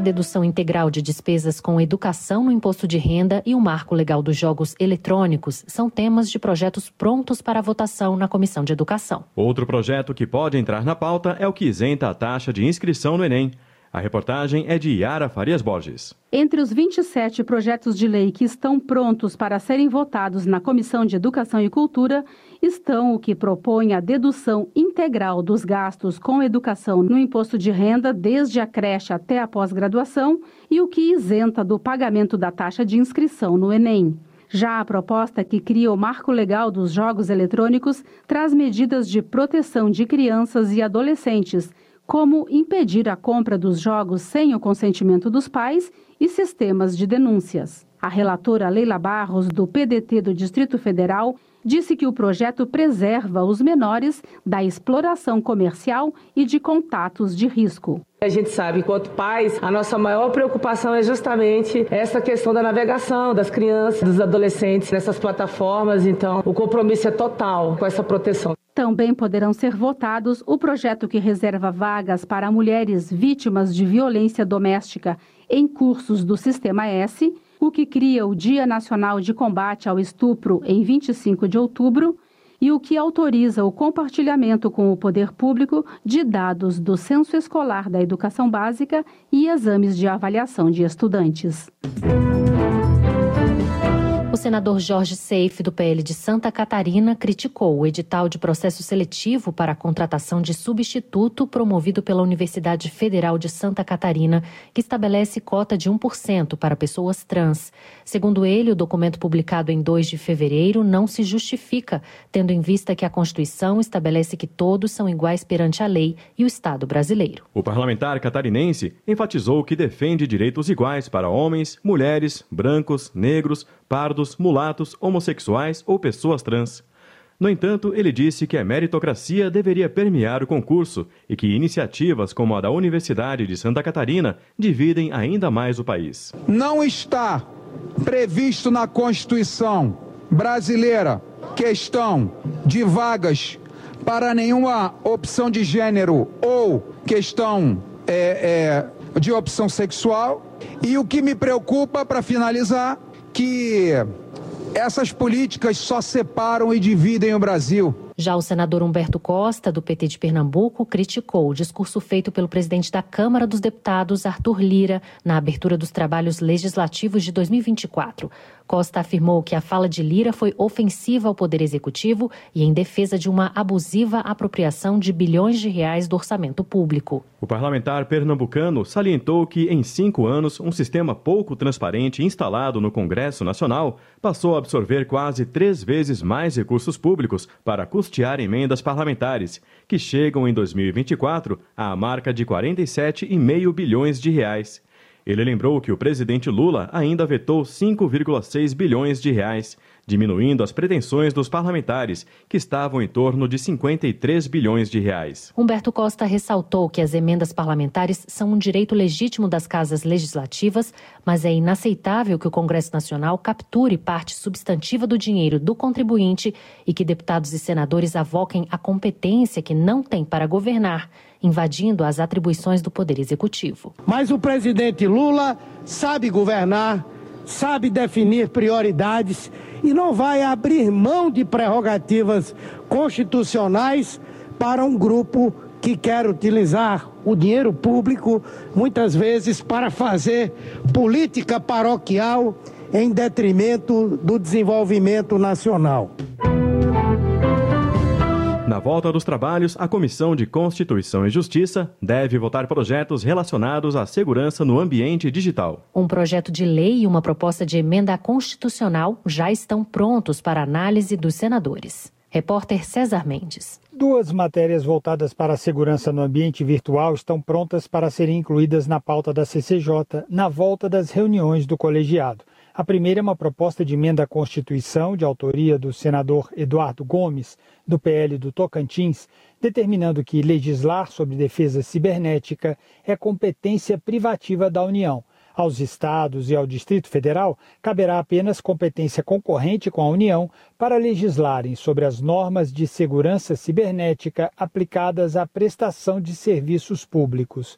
[SPEAKER 44] A dedução integral de despesas com educação no imposto de renda e o marco legal dos jogos eletrônicos são temas de projetos prontos para votação na Comissão de Educação.
[SPEAKER 45] Outro projeto que pode entrar na pauta é o que isenta a taxa de inscrição no Enem. A reportagem é de Yara Farias Borges.
[SPEAKER 49] Entre os 27 projetos de lei que estão prontos para serem votados na Comissão de Educação e Cultura estão o que propõe a dedução integral dos gastos com educação no imposto de renda desde a creche até a pós-graduação e o que isenta do pagamento da taxa de inscrição no Enem. Já a proposta que cria o marco legal dos jogos eletrônicos traz medidas de proteção de crianças e adolescentes como impedir a compra dos jogos sem o consentimento dos pais e sistemas de denúncias. A relatora Leila Barros, do PDT do Distrito Federal, disse que o projeto preserva os menores da exploração comercial e de contatos de risco.
[SPEAKER 48] A gente sabe, enquanto pais, a nossa maior preocupação é justamente essa questão da navegação das crianças, dos adolescentes nessas plataformas. Então, o compromisso é total com essa proteção.
[SPEAKER 49] Também poderão ser votados o projeto que reserva vagas para mulheres vítimas de violência doméstica em cursos do Sistema S, o que cria o Dia Nacional de Combate ao Estupro em 25 de outubro e o que autoriza o compartilhamento com o poder público de dados do censo escolar da educação básica e exames de avaliação de estudantes.
[SPEAKER 44] O senador Jorge Seife, do PL de Santa Catarina, criticou o edital de processo seletivo para a contratação de substituto promovido pela Universidade Federal de Santa Catarina, que estabelece cota de 1% para pessoas trans. Segundo ele, o documento publicado em 2 de fevereiro não se justifica, tendo em vista que a Constituição estabelece que todos são iguais perante a lei e o Estado brasileiro.
[SPEAKER 45] O parlamentar catarinense enfatizou que defende direitos iguais para homens, mulheres, brancos, negros, pardos, mulatos, homossexuais ou pessoas trans. No entanto, ele disse que a meritocracia deveria permear o concurso e que iniciativas como a da Universidade de Santa Catarina dividem ainda mais o país.
[SPEAKER 50] Não está previsto na Constituição brasileira questão de vagas para nenhuma opção de gênero ou questão é, é, de opção sexual. E o que me preocupa, para finalizar, que essas políticas só separam e dividem o Brasil.
[SPEAKER 44] Já o senador Humberto Costa, do PT de Pernambuco, criticou o discurso feito pelo presidente da Câmara dos Deputados, Arthur Lira, na abertura dos trabalhos legislativos de 2024. Costa afirmou que a fala de Lira foi ofensiva ao Poder Executivo e em defesa de uma abusiva apropriação de bilhões de reais do orçamento público.
[SPEAKER 45] O parlamentar pernambucano salientou que, em cinco anos, um sistema pouco transparente instalado no Congresso Nacional passou a absorver quase três vezes mais recursos públicos para custear emendas parlamentares, que chegam em 2024 à marca de 47,5 bilhões de reais. Ele lembrou que o presidente Lula ainda vetou 5,6 bilhões de reais, diminuindo as pretensões dos parlamentares, que estavam em torno de 53 bilhões de reais.
[SPEAKER 44] Humberto Costa ressaltou que as emendas parlamentares são um direito legítimo das casas legislativas, mas é inaceitável que o Congresso Nacional capture parte substantiva do dinheiro do contribuinte e que deputados e senadores avoquem a competência que não têm para governar invadindo as atribuições do Poder Executivo.
[SPEAKER 51] Mas o presidente Lula sabe governar, sabe definir prioridades e não vai abrir mão de prerrogativas constitucionais para um grupo que quer utilizar o dinheiro público, muitas vezes, para fazer política paroquial em detrimento do desenvolvimento nacional.
[SPEAKER 45] Na volta dos trabalhos, a Comissão de Constituição e Justiça deve votar projetos relacionados à segurança no ambiente digital.
[SPEAKER 44] Um projeto de lei e uma proposta de emenda constitucional já estão prontos para análise dos senadores. Repórter César Mendes.
[SPEAKER 52] Duas matérias voltadas para a segurança no ambiente virtual estão prontas para serem incluídas na pauta da CCJ na volta das reuniões do colegiado. A primeira é uma proposta de emenda à Constituição, de autoria do senador Eduardo Gomes, do PL do Tocantins, determinando que legislar sobre defesa cibernética é competência privativa da União. Aos estados e ao Distrito Federal caberá apenas competência concorrente com a União para legislarem sobre as normas de segurança cibernética aplicadas à prestação de serviços públicos.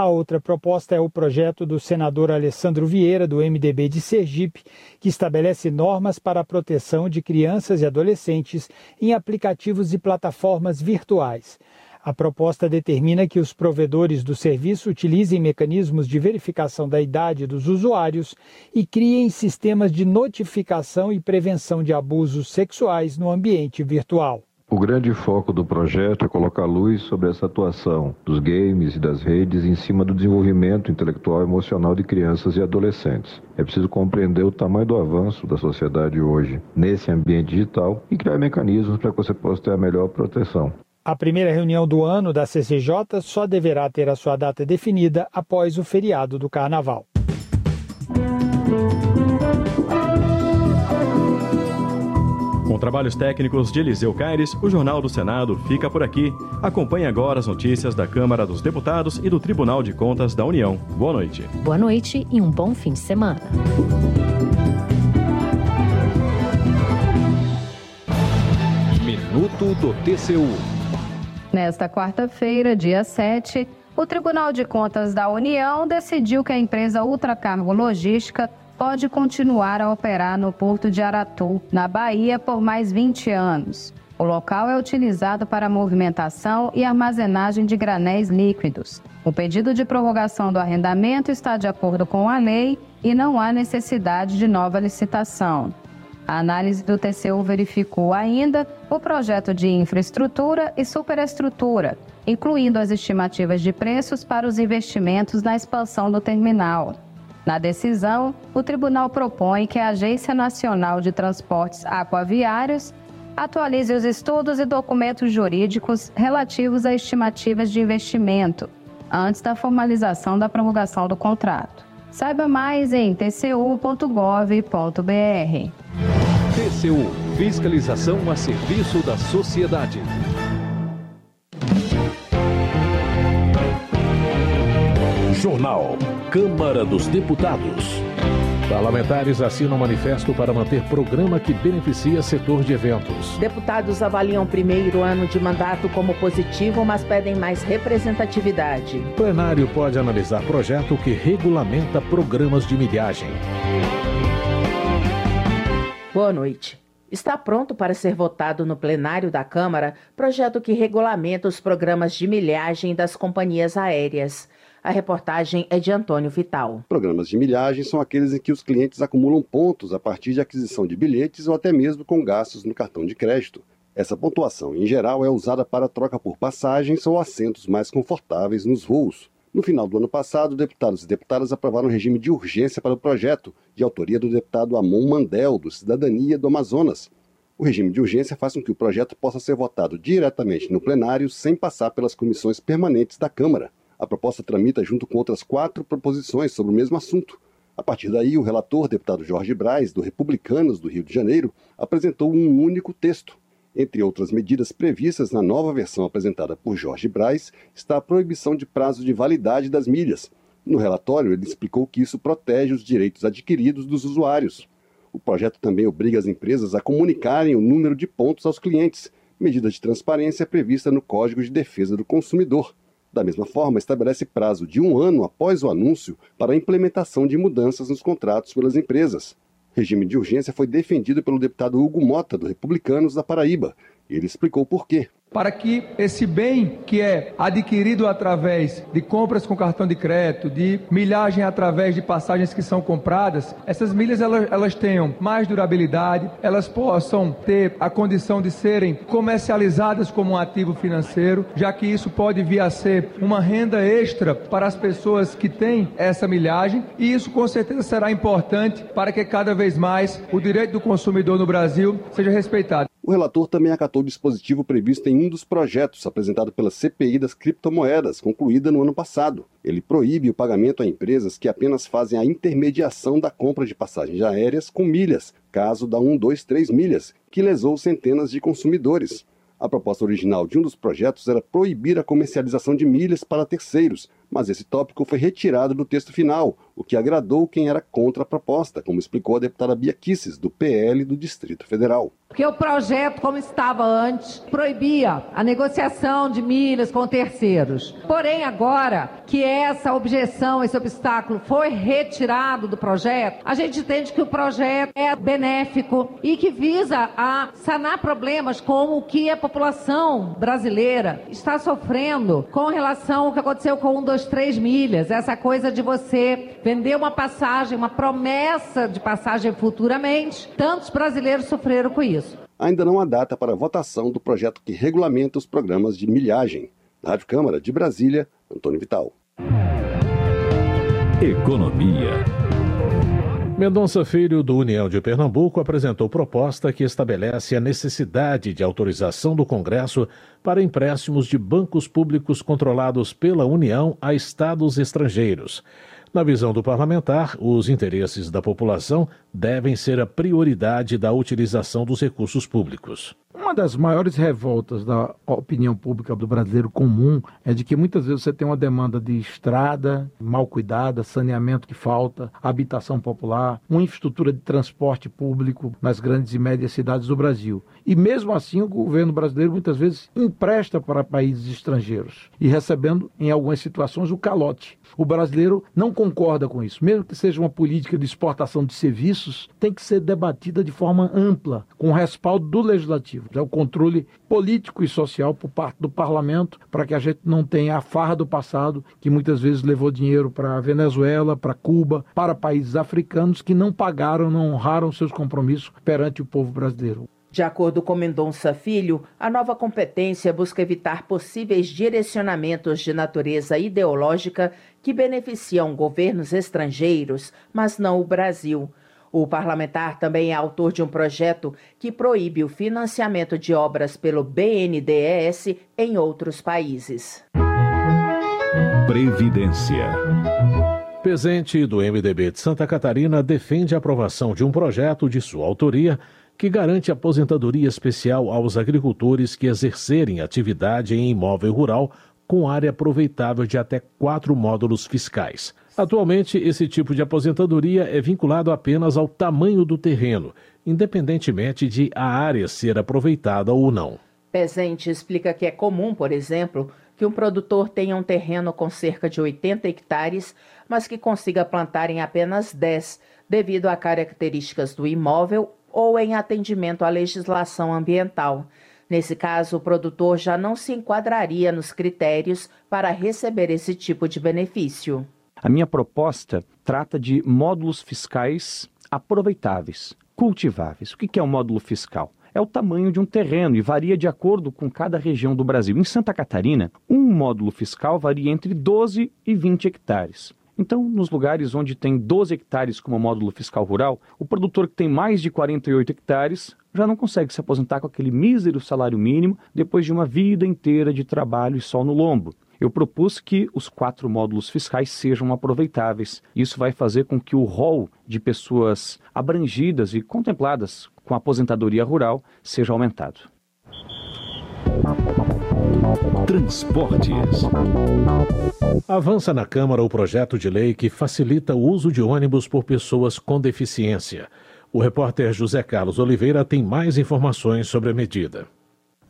[SPEAKER 52] A outra proposta é o projeto do senador Alessandro Vieira, do MDB de Sergipe, que estabelece normas para a proteção de crianças e adolescentes em aplicativos e plataformas virtuais. A proposta determina que os provedores do serviço utilizem mecanismos de verificação da idade dos usuários e criem sistemas de notificação e prevenção de abusos sexuais no ambiente virtual.
[SPEAKER 53] O grande foco do projeto é colocar luz sobre essa atuação dos games e das redes em cima do desenvolvimento intelectual e emocional de crianças e adolescentes. É preciso compreender o tamanho do avanço da sociedade hoje nesse ambiente digital e criar mecanismos para que você possa ter a melhor proteção.
[SPEAKER 52] A primeira reunião do ano da CCJ só deverá ter a sua data definida após o feriado do Carnaval.
[SPEAKER 45] Trabalhos técnicos de Eliseu Caires, o Jornal do Senado fica por aqui. Acompanhe agora as notícias da Câmara dos Deputados e do Tribunal de Contas da União. Boa noite.
[SPEAKER 44] Boa noite e um bom fim de semana.
[SPEAKER 54] Minuto do TCU.
[SPEAKER 55] Nesta quarta-feira, dia 7, o Tribunal de Contas da União decidiu que a empresa Ultracargo Logística pode continuar a operar no porto de Aratu, na Bahia, por mais 20 anos. O local é utilizado para movimentação e armazenagem de granéis líquidos. O pedido de prorrogação do arrendamento está de acordo com a lei e não há necessidade de nova licitação. A análise do TCU verificou ainda o projeto de infraestrutura e superestrutura, incluindo as estimativas de preços para os investimentos na expansão do terminal. Na decisão, o tribunal propõe que a Agência Nacional de Transportes Aquaviários atualize os estudos e documentos jurídicos relativos a estimativas de investimento antes da formalização da promulgação do contrato. Saiba mais em tcu.gov.br.
[SPEAKER 54] TCU Fiscalização a serviço da sociedade.
[SPEAKER 43] Jornal. Câmara dos Deputados.
[SPEAKER 54] Parlamentares assinam manifesto para manter programa que beneficia setor de eventos.
[SPEAKER 56] Deputados avaliam primeiro ano de mandato como positivo, mas pedem mais representatividade.
[SPEAKER 54] Plenário pode analisar projeto que regulamenta programas de milhagem.
[SPEAKER 56] Boa noite. Está pronto para ser votado no plenário da Câmara projeto que regulamenta os programas de milhagem das companhias aéreas. A reportagem é de Antônio Vital.
[SPEAKER 34] Programas de milhagem são aqueles em que os clientes acumulam pontos a partir de aquisição de bilhetes ou até mesmo com gastos no cartão de crédito. Essa pontuação, em geral, é usada para troca por passagens ou assentos mais confortáveis nos voos. No final do ano passado, deputados e deputadas aprovaram um regime de urgência para o projeto, de autoria do deputado Amon Mandel, do Cidadania do Amazonas. O regime de urgência faz com que o projeto possa ser votado diretamente no plenário sem passar pelas comissões permanentes da Câmara. A proposta tramita junto com outras quatro proposições sobre o mesmo assunto. A partir daí, o relator, deputado Jorge Braz, do Republicanos do Rio de Janeiro, apresentou um único texto. Entre outras medidas previstas na nova versão apresentada por Jorge Braz, está a proibição de prazo de validade das milhas. No relatório, ele explicou que isso protege os direitos adquiridos dos usuários. O projeto também obriga as empresas a comunicarem o número de pontos aos clientes, medida de transparência prevista no Código de Defesa do Consumidor. Da mesma forma, estabelece prazo de um ano após o anúncio para a implementação de mudanças nos contratos pelas empresas. O regime de urgência foi defendido pelo deputado Hugo Mota, do Republicanos da Paraíba. Ele explicou por quê
[SPEAKER 50] para que esse bem que é adquirido através de compras com cartão de crédito, de milhagem através de passagens que são compradas, essas milhas elas, elas tenham mais durabilidade, elas possam ter a condição de serem comercializadas como um ativo financeiro, já que isso pode vir a ser uma renda extra para as pessoas que têm essa milhagem, e isso com certeza será importante para que cada vez mais o direito do consumidor no Brasil seja respeitado.
[SPEAKER 34] O relator também acatou o dispositivo previsto em um dos projetos apresentado pela CPI das criptomoedas, concluída no ano passado. Ele proíbe o pagamento a empresas que apenas fazem a intermediação da compra de passagens aéreas com milhas, caso da 123 milhas, que lesou centenas de consumidores. A proposta original de um dos projetos era proibir a comercialização de milhas para terceiros, mas esse tópico foi retirado do texto final, o que agradou quem era contra a proposta, como explicou a deputada Bia Kisses, do PL do Distrito Federal.
[SPEAKER 57] Porque o projeto, como estava antes, proibia a negociação de milhas com terceiros. Porém, agora que essa objeção, esse obstáculo foi retirado do projeto, a gente entende que o projeto é benéfico e que visa a sanar problemas como o que a população brasileira está sofrendo com relação ao que aconteceu com o 2, três milhas. Essa coisa de você vender uma passagem, uma promessa de passagem futuramente. Tantos brasileiros sofreram com isso.
[SPEAKER 34] Ainda não há data para a votação do projeto que regulamenta os programas de milhagem. Rádio Câmara de Brasília, Antônio Vital.
[SPEAKER 43] Economia.
[SPEAKER 54] Mendonça Filho, do União de Pernambuco, apresentou proposta que estabelece a necessidade de autorização do Congresso para empréstimos de bancos públicos controlados pela União a estados estrangeiros. Na visão do parlamentar, os interesses da população devem ser a prioridade da utilização dos recursos públicos.
[SPEAKER 50] Uma das maiores revoltas da opinião pública do brasileiro comum é de que muitas vezes você tem uma demanda de estrada mal cuidada, saneamento que falta, habitação popular, uma infraestrutura de transporte público nas grandes e médias cidades do Brasil. E mesmo assim, o governo brasileiro muitas vezes empresta para países estrangeiros e recebendo, em algumas situações, o calote. O brasileiro não concorda com isso. Mesmo que seja uma política de exportação de serviços, tem que ser debatida de forma ampla, com respaldo do legislativo.
[SPEAKER 58] é o controle político e social por parte do parlamento, para que a gente não tenha a farra do passado, que muitas vezes levou dinheiro para a Venezuela, para Cuba, para países africanos que não pagaram, não honraram seus compromissos perante o povo brasileiro.
[SPEAKER 56] De acordo com Mendonça Filho, a nova competência busca evitar possíveis direcionamentos de natureza ideológica que beneficiam governos estrangeiros, mas não o Brasil. O parlamentar também é autor de um projeto que proíbe o financiamento de obras pelo BNDES em outros países.
[SPEAKER 59] Previdência. Presente do MDB de Santa Catarina defende a aprovação de um projeto de sua autoria que garante aposentadoria especial aos agricultores que exercerem atividade em imóvel rural com área aproveitável de até quatro módulos fiscais. Atualmente, esse tipo de aposentadoria é vinculado apenas ao tamanho do terreno, independentemente de a área ser aproveitada ou não.
[SPEAKER 56] Pezente explica que é comum, por exemplo, que um produtor tenha um terreno com cerca de 80 hectares, mas que consiga plantar em apenas 10, devido a características do imóvel ou em atendimento à legislação ambiental. Nesse caso, o produtor já não se enquadraria nos critérios para receber esse tipo de benefício.
[SPEAKER 60] A minha proposta trata de módulos fiscais aproveitáveis, cultiváveis. O que é um módulo fiscal? É o tamanho de um terreno e varia de acordo com cada região do Brasil. Em Santa Catarina, um módulo fiscal varia entre 12 e 20 hectares. Então, nos lugares onde tem 12 hectares como módulo fiscal rural, o produtor que tem mais de 48 hectares já não consegue se aposentar com aquele mísero salário mínimo depois de uma vida inteira de trabalho e sol no lombo. Eu propus que os quatro módulos fiscais sejam aproveitáveis. Isso vai fazer com que o rol de pessoas abrangidas e contempladas com a aposentadoria rural seja aumentado.
[SPEAKER 59] Transportes. Avança na Câmara o projeto de lei que facilita o uso de ônibus por pessoas com deficiência. O repórter José Carlos Oliveira tem mais informações sobre a medida.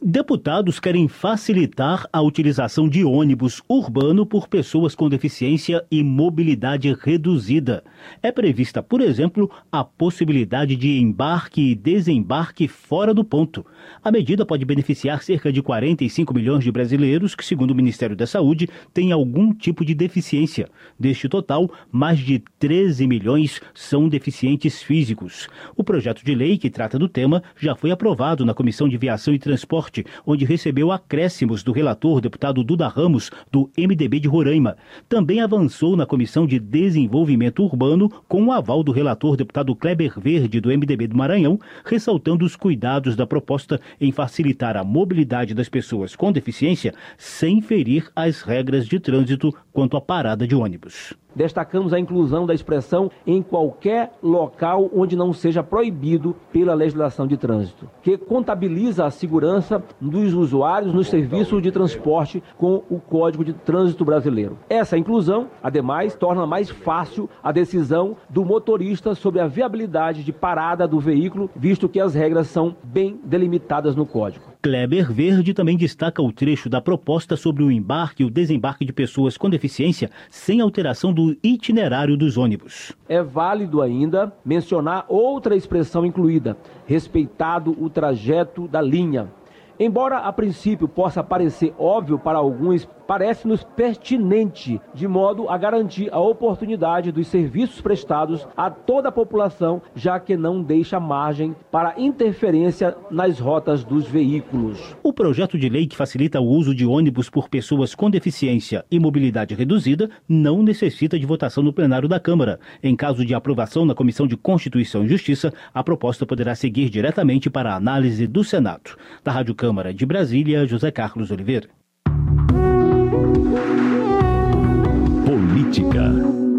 [SPEAKER 61] Deputados querem facilitar a utilização de ônibus urbano por pessoas com deficiência e mobilidade reduzida. É prevista, por exemplo, a possibilidade de embarque e desembarque fora do ponto. A medida pode beneficiar cerca de 45 milhões de brasileiros que, segundo o Ministério da Saúde, têm algum tipo de deficiência. Deste total, mais de 13 milhões são deficientes físicos. O projeto de lei que trata do tema já foi aprovado na Comissão de Viação e Transporte onde recebeu acréscimos do relator deputado Duda Ramos, do MDB de Roraima. Também avançou na Comissão de Desenvolvimento Urbano com o aval do relator deputado Kleber Verde, do MDB do Maranhão, ressaltando os cuidados da proposta em facilitar a mobilidade das pessoas com deficiência sem ferir as regras de trânsito quanto à parada de ônibus.
[SPEAKER 62] Destacamos a inclusão da expressão em qualquer local onde não seja proibido pela legislação de trânsito, que contabiliza a segurança dos usuários nos serviços de transporte com o Código de Trânsito Brasileiro. Essa inclusão, ademais, torna mais fácil a decisão do motorista sobre a viabilidade de parada do veículo, visto que as regras são bem delimitadas no Código.
[SPEAKER 61] Kleber Verde também destaca o trecho da proposta sobre o embarque e o desembarque de pessoas com deficiência sem alteração do itinerário dos ônibus.
[SPEAKER 62] É válido ainda mencionar outra expressão incluída: respeitado o trajeto da linha. Embora a princípio possa parecer óbvio para alguns parece-nos pertinente, de modo a garantir a oportunidade dos serviços prestados a toda a população, já que não deixa margem para interferência nas rotas dos veículos.
[SPEAKER 61] O projeto de lei que facilita o uso de ônibus por pessoas com deficiência e mobilidade reduzida não necessita de votação no plenário da Câmara. Em caso de aprovação na Comissão de Constituição e Justiça, a proposta poderá seguir diretamente para a análise do Senado. Da Rádio Câmara de Brasília, José Carlos Oliveira.
[SPEAKER 59] Política.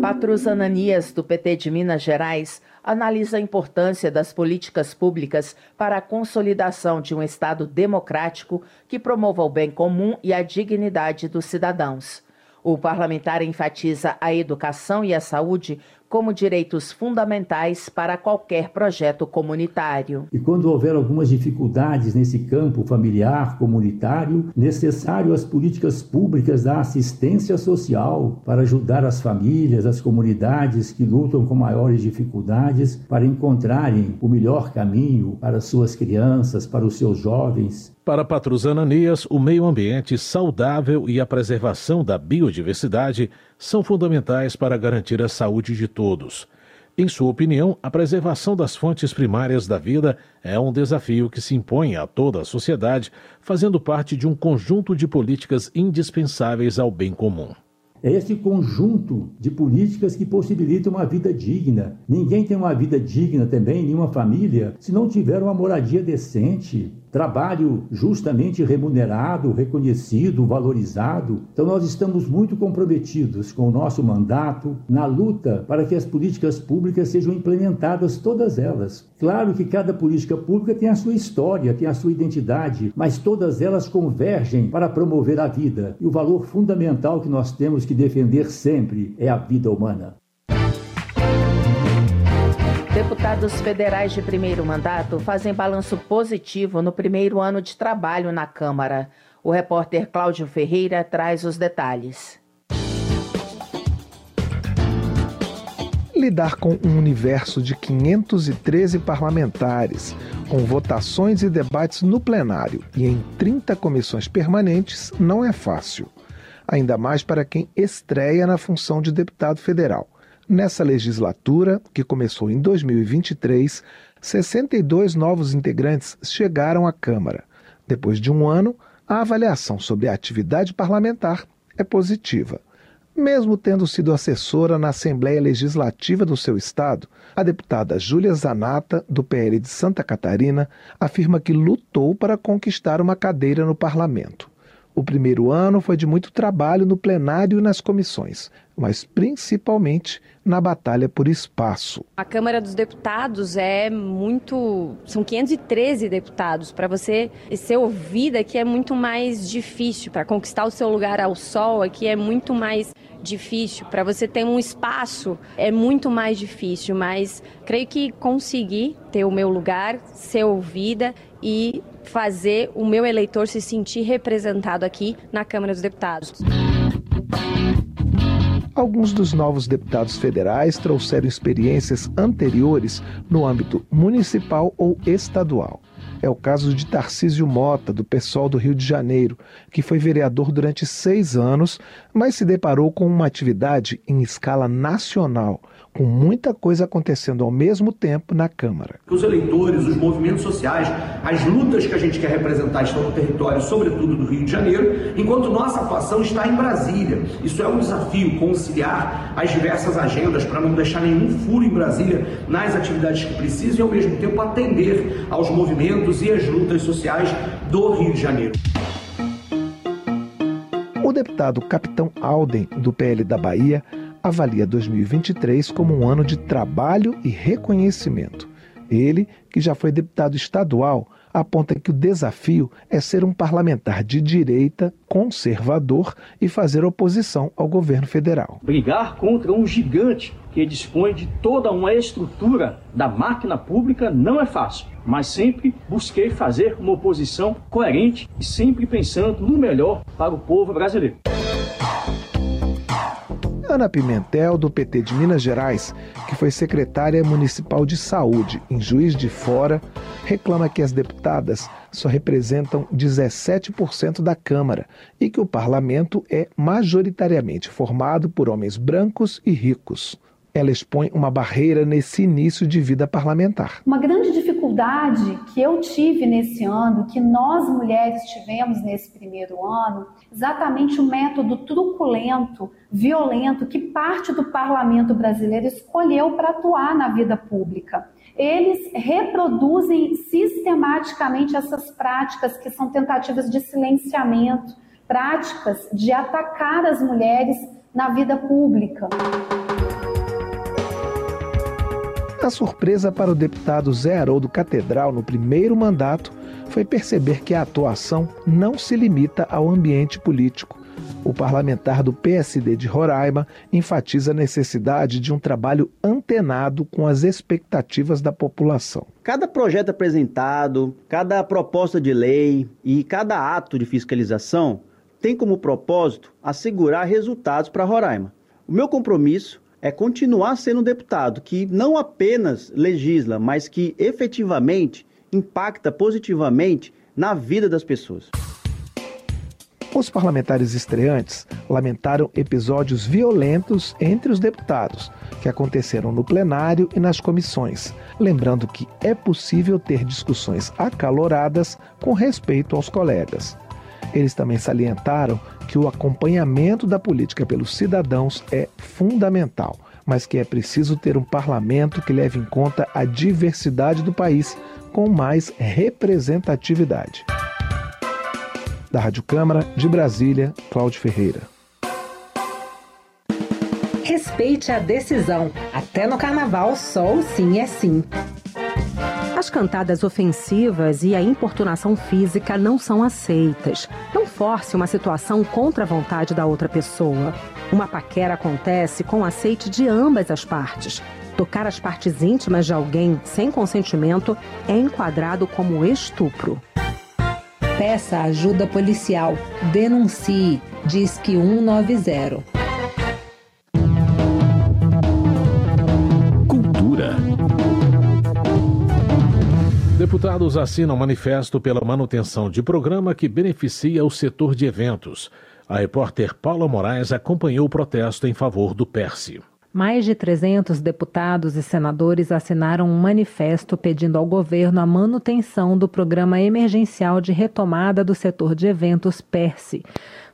[SPEAKER 56] Patrus Ananias, do PT de Minas Gerais, analisa a importância das políticas públicas para a consolidação de um Estado democrático que promova o bem comum e a dignidade dos cidadãos. O parlamentar enfatiza a educação e a saúde como direitos fundamentais para qualquer projeto comunitário.
[SPEAKER 63] E quando houver algumas dificuldades nesse campo familiar, comunitário, necessário as políticas públicas da assistência social para ajudar as famílias, as comunidades que lutam com maiores dificuldades para encontrarem o melhor caminho para suas crianças, para os seus jovens.
[SPEAKER 59] Para Patrusana Nias, o meio ambiente saudável e a preservação da biodiversidade são fundamentais para garantir a saúde de todos. Em sua opinião, a preservação das fontes primárias da vida é um desafio que se impõe a toda a sociedade, fazendo parte de um conjunto de políticas indispensáveis ao bem comum.
[SPEAKER 63] É esse conjunto de políticas que possibilitam uma vida digna. Ninguém tem uma vida digna também, nenhuma família, se não tiver uma moradia decente, trabalho justamente remunerado, reconhecido, valorizado. Então, nós estamos muito comprometidos com o nosso mandato na luta para que as políticas públicas sejam implementadas, todas elas. Claro que cada política pública tem a sua história, tem a sua identidade, mas todas elas convergem para promover a vida. E o valor fundamental que nós temos que defender sempre é a vida humana.
[SPEAKER 56] Deputados federais de primeiro mandato fazem balanço positivo no primeiro ano de trabalho na Câmara. O repórter Cláudio Ferreira traz os detalhes.
[SPEAKER 64] Lidar com um universo de 513 parlamentares, com votações e debates no plenário e em 30 comissões permanentes, não é fácil. Ainda mais para quem estreia na função de deputado federal. Nessa legislatura, que começou em 2023, 62 novos integrantes chegaram à Câmara. Depois de um ano, a avaliação sobre a atividade parlamentar é positiva. Mesmo tendo sido assessora na Assembleia Legislativa do seu estado, a deputada Júlia Zanata, do PL de Santa Catarina, afirma que lutou para conquistar uma cadeira no parlamento. O primeiro ano foi de muito trabalho no plenário e nas comissões, mas principalmente na batalha por espaço.
[SPEAKER 65] A Câmara dos Deputados é muito. São 513 deputados. Para você ser ouvida aqui é muito mais difícil. Para conquistar o seu lugar ao sol aqui é muito mais difícil. Para você ter um espaço é muito mais difícil. Mas creio que consegui ter o meu lugar, ser ouvida e fazer o meu eleitor se sentir representado aqui na Câmara dos Deputados.
[SPEAKER 64] Alguns dos novos deputados federais trouxeram experiências anteriores no âmbito municipal ou estadual. É o caso de Tarcísio Mota, do PSOL do Rio de Janeiro, que foi vereador durante seis anos, mas se deparou com uma atividade em escala nacional, com muita coisa acontecendo ao mesmo tempo na Câmara.
[SPEAKER 66] Os eleitores, os movimentos sociais, as lutas que a gente quer representar estão no território, sobretudo do Rio de Janeiro, enquanto nossa atuação está em Brasília. Isso é um desafio, conciliar as diversas agendas para não deixar nenhum furo em Brasília nas atividades que precisam e, ao mesmo tempo, atender aos movimentos e às lutas sociais do Rio de Janeiro.
[SPEAKER 64] O deputado Capitão Alden, do PL da Bahia, avalia 2023 como um ano de trabalho e reconhecimento. Ele, que já foi deputado estadual, aponta que o desafio é ser um parlamentar de direita, conservador e fazer oposição ao governo federal.
[SPEAKER 62] Brigar contra um gigante que dispõe de toda uma estrutura da máquina pública não é fácil, mas sempre busquei fazer uma oposição coerente e sempre pensando no melhor para o povo brasileiro.
[SPEAKER 64] Ana Pimentel, do PT de Minas Gerais, que foi secretária municipal de saúde em Juiz de Fora, reclama que as deputadas só representam 17% da Câmara e que o parlamento é majoritariamente formado por homens brancos e ricos ela expõe uma barreira nesse início de vida parlamentar.
[SPEAKER 67] Uma grande dificuldade que eu tive nesse ano, que nós mulheres tivemos nesse primeiro ano, exatamente o método truculento, violento que parte do parlamento brasileiro escolheu para atuar na vida pública. Eles reproduzem sistematicamente essas práticas que são tentativas de silenciamento, práticas de atacar as mulheres na vida pública.
[SPEAKER 64] A surpresa para o deputado Zé Haroldo Catedral no primeiro mandato foi perceber que a atuação não se limita ao ambiente político. O parlamentar do PSD de Roraima enfatiza a necessidade de um trabalho antenado com as expectativas da população.
[SPEAKER 68] Cada projeto apresentado, cada proposta de lei e cada ato de fiscalização tem como propósito assegurar resultados para Roraima. O meu compromisso é continuar sendo um deputado que não apenas legisla, mas que efetivamente impacta positivamente na vida das pessoas.
[SPEAKER 64] Os parlamentares estreantes lamentaram episódios violentos entre os deputados, que aconteceram no plenário e nas comissões, lembrando que é possível ter discussões acaloradas com respeito aos colegas. Eles também salientaram que o acompanhamento da política pelos cidadãos é fundamental, mas que é preciso ter um parlamento que leve em conta a diversidade do país com mais representatividade. Da Rádio Câmara de Brasília, Cláudio Ferreira.
[SPEAKER 69] Respeite a decisão. Até no carnaval, só o sim é sim. As cantadas ofensivas e a importunação física não são aceitas. Não force uma situação contra a vontade da outra pessoa. Uma paquera acontece com aceite de ambas as partes. Tocar as partes íntimas de alguém sem consentimento é enquadrado como estupro. Peça ajuda policial. Denuncie. Diz que 190.
[SPEAKER 59] Deputados assinam manifesto pela manutenção de programa que beneficia o setor de eventos. A repórter Paula Moraes acompanhou o protesto em favor do Perse.
[SPEAKER 69] Mais de 300 deputados e senadores assinaram um manifesto pedindo ao governo a manutenção do programa emergencial de retomada do setor de eventos PERSE.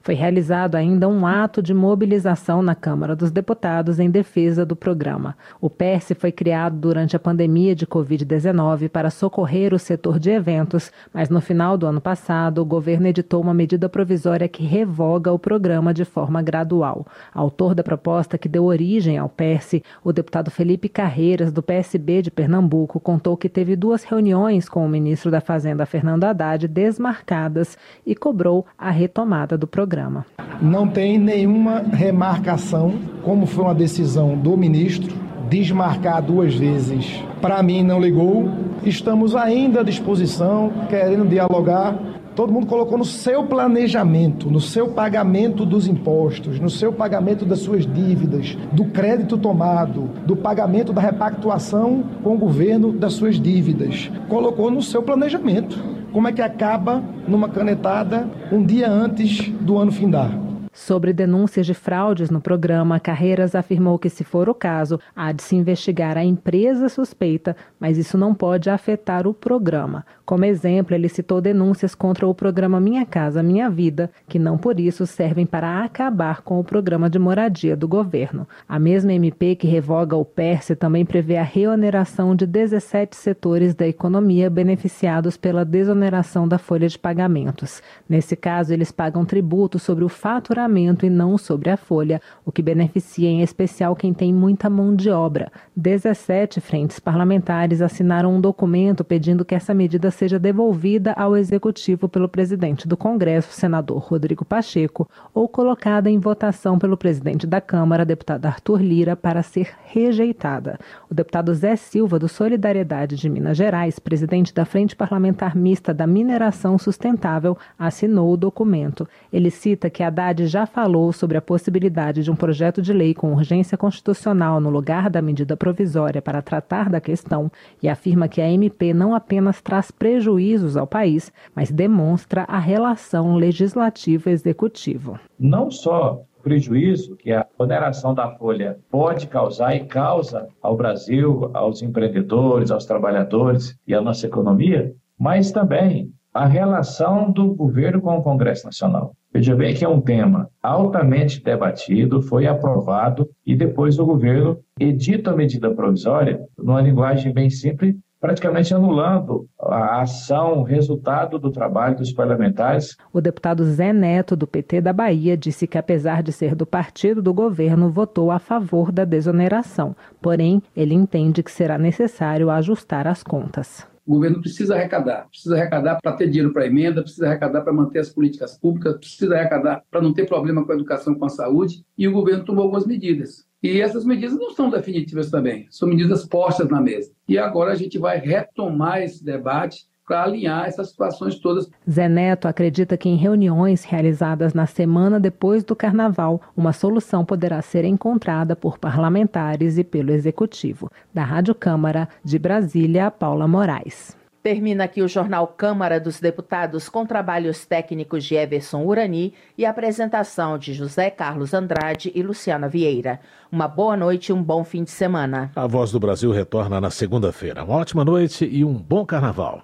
[SPEAKER 69] Foi realizado ainda um ato de mobilização na Câmara dos Deputados em defesa do programa. O PERSE foi criado durante a pandemia de Covid-19 para socorrer o setor de eventos, mas no final do ano passado, o governo editou uma medida provisória que revoga o programa de forma gradual. Autor da proposta que deu origem ao PERSE, o deputado Felipe Carreiras, do PSB de Pernambuco, contou que teve duas reuniões com o ministro da Fazenda, Fernando Haddad, desmarcadas e cobrou a retomada do programa programa.
[SPEAKER 70] Não tem nenhuma remarcação, como foi uma decisão do ministro, desmarcar duas vezes. Para mim, não ligou. Estamos ainda à disposição, querendo dialogar. Todo mundo colocou no seu planejamento, no seu pagamento dos impostos, no seu pagamento das suas dívidas, do crédito tomado, do pagamento da repactuação com o governo das suas dívidas. Colocou no seu planejamento como é que acaba numa canetada um dia antes do ano findar.
[SPEAKER 69] Sobre denúncias de fraudes no programa, Carreiras afirmou que, se for o caso, há de se investigar a empresa suspeita, mas isso não pode afetar o programa. Como exemplo, ele citou denúncias contra o programa Minha Casa Minha Vida, que não por isso servem para acabar com o programa de moradia do governo. A mesma MP que revoga o PERSE também prevê a reoneração de 17 setores da economia beneficiados pela desoneração da folha de pagamentos. Nesse caso, eles pagam tributo sobre o faturamento e não sobre a folha, o que beneficia em especial quem tem muita mão de obra. 17 frentes parlamentares assinaram um documento pedindo que essa medida seja devolvida ao Executivo pelo presidente do Congresso, senador Rodrigo Pacheco, ou colocada em votação pelo presidente da Câmara, deputado Arthur Lira, para ser rejeitada. O deputado Zé Silva, do Solidariedade de Minas Gerais, presidente da Frente Parlamentar Mista da Mineração Sustentável, assinou o documento. Ele cita que Haddad já falou sobre a possibilidade de um projeto de lei com urgência constitucional no lugar da medida provisória para tratar da questão e afirma que a MP não apenas traz prejuízos ao país, mas demonstra a relação legislativo-executivo.
[SPEAKER 71] Não só prejuízo que a oneração da folha pode causar e causa ao Brasil, aos empreendedores, aos trabalhadores e à nossa economia, mas também a relação do governo com o Congresso Nacional. Veja bem que é um tema altamente debatido, foi aprovado e depois o governo edita a medida provisória numa linguagem bem simples, praticamente anulando a ação, o resultado do trabalho dos parlamentares.
[SPEAKER 69] O deputado Zé Neto, do PT da Bahia, disse que, apesar de ser do partido do governo, votou a favor da desoneração. Porém, ele entende que será necessário ajustar as contas.
[SPEAKER 72] O governo precisa arrecadar, precisa arrecadar para ter dinheiro para emenda, precisa arrecadar para manter as políticas públicas, precisa arrecadar para não ter problema com a educação, com a saúde, e o governo tomou algumas medidas. E essas medidas não são definitivas também, são medidas postas na mesa. E agora a gente vai retomar esse debate para alinhar essas situações todas.
[SPEAKER 69] Zé Neto acredita que em reuniões realizadas na semana depois do carnaval, uma solução poderá ser encontrada por parlamentares e pelo executivo. Da Rádio Câmara de Brasília, Paula Moraes.
[SPEAKER 56] Termina aqui o jornal Câmara dos Deputados com trabalhos técnicos de Everson Urani e apresentação de José Carlos Andrade e Luciana Vieira. Uma boa noite e um bom fim de semana.
[SPEAKER 59] A Voz do Brasil retorna na segunda-feira. Uma ótima noite e um bom carnaval.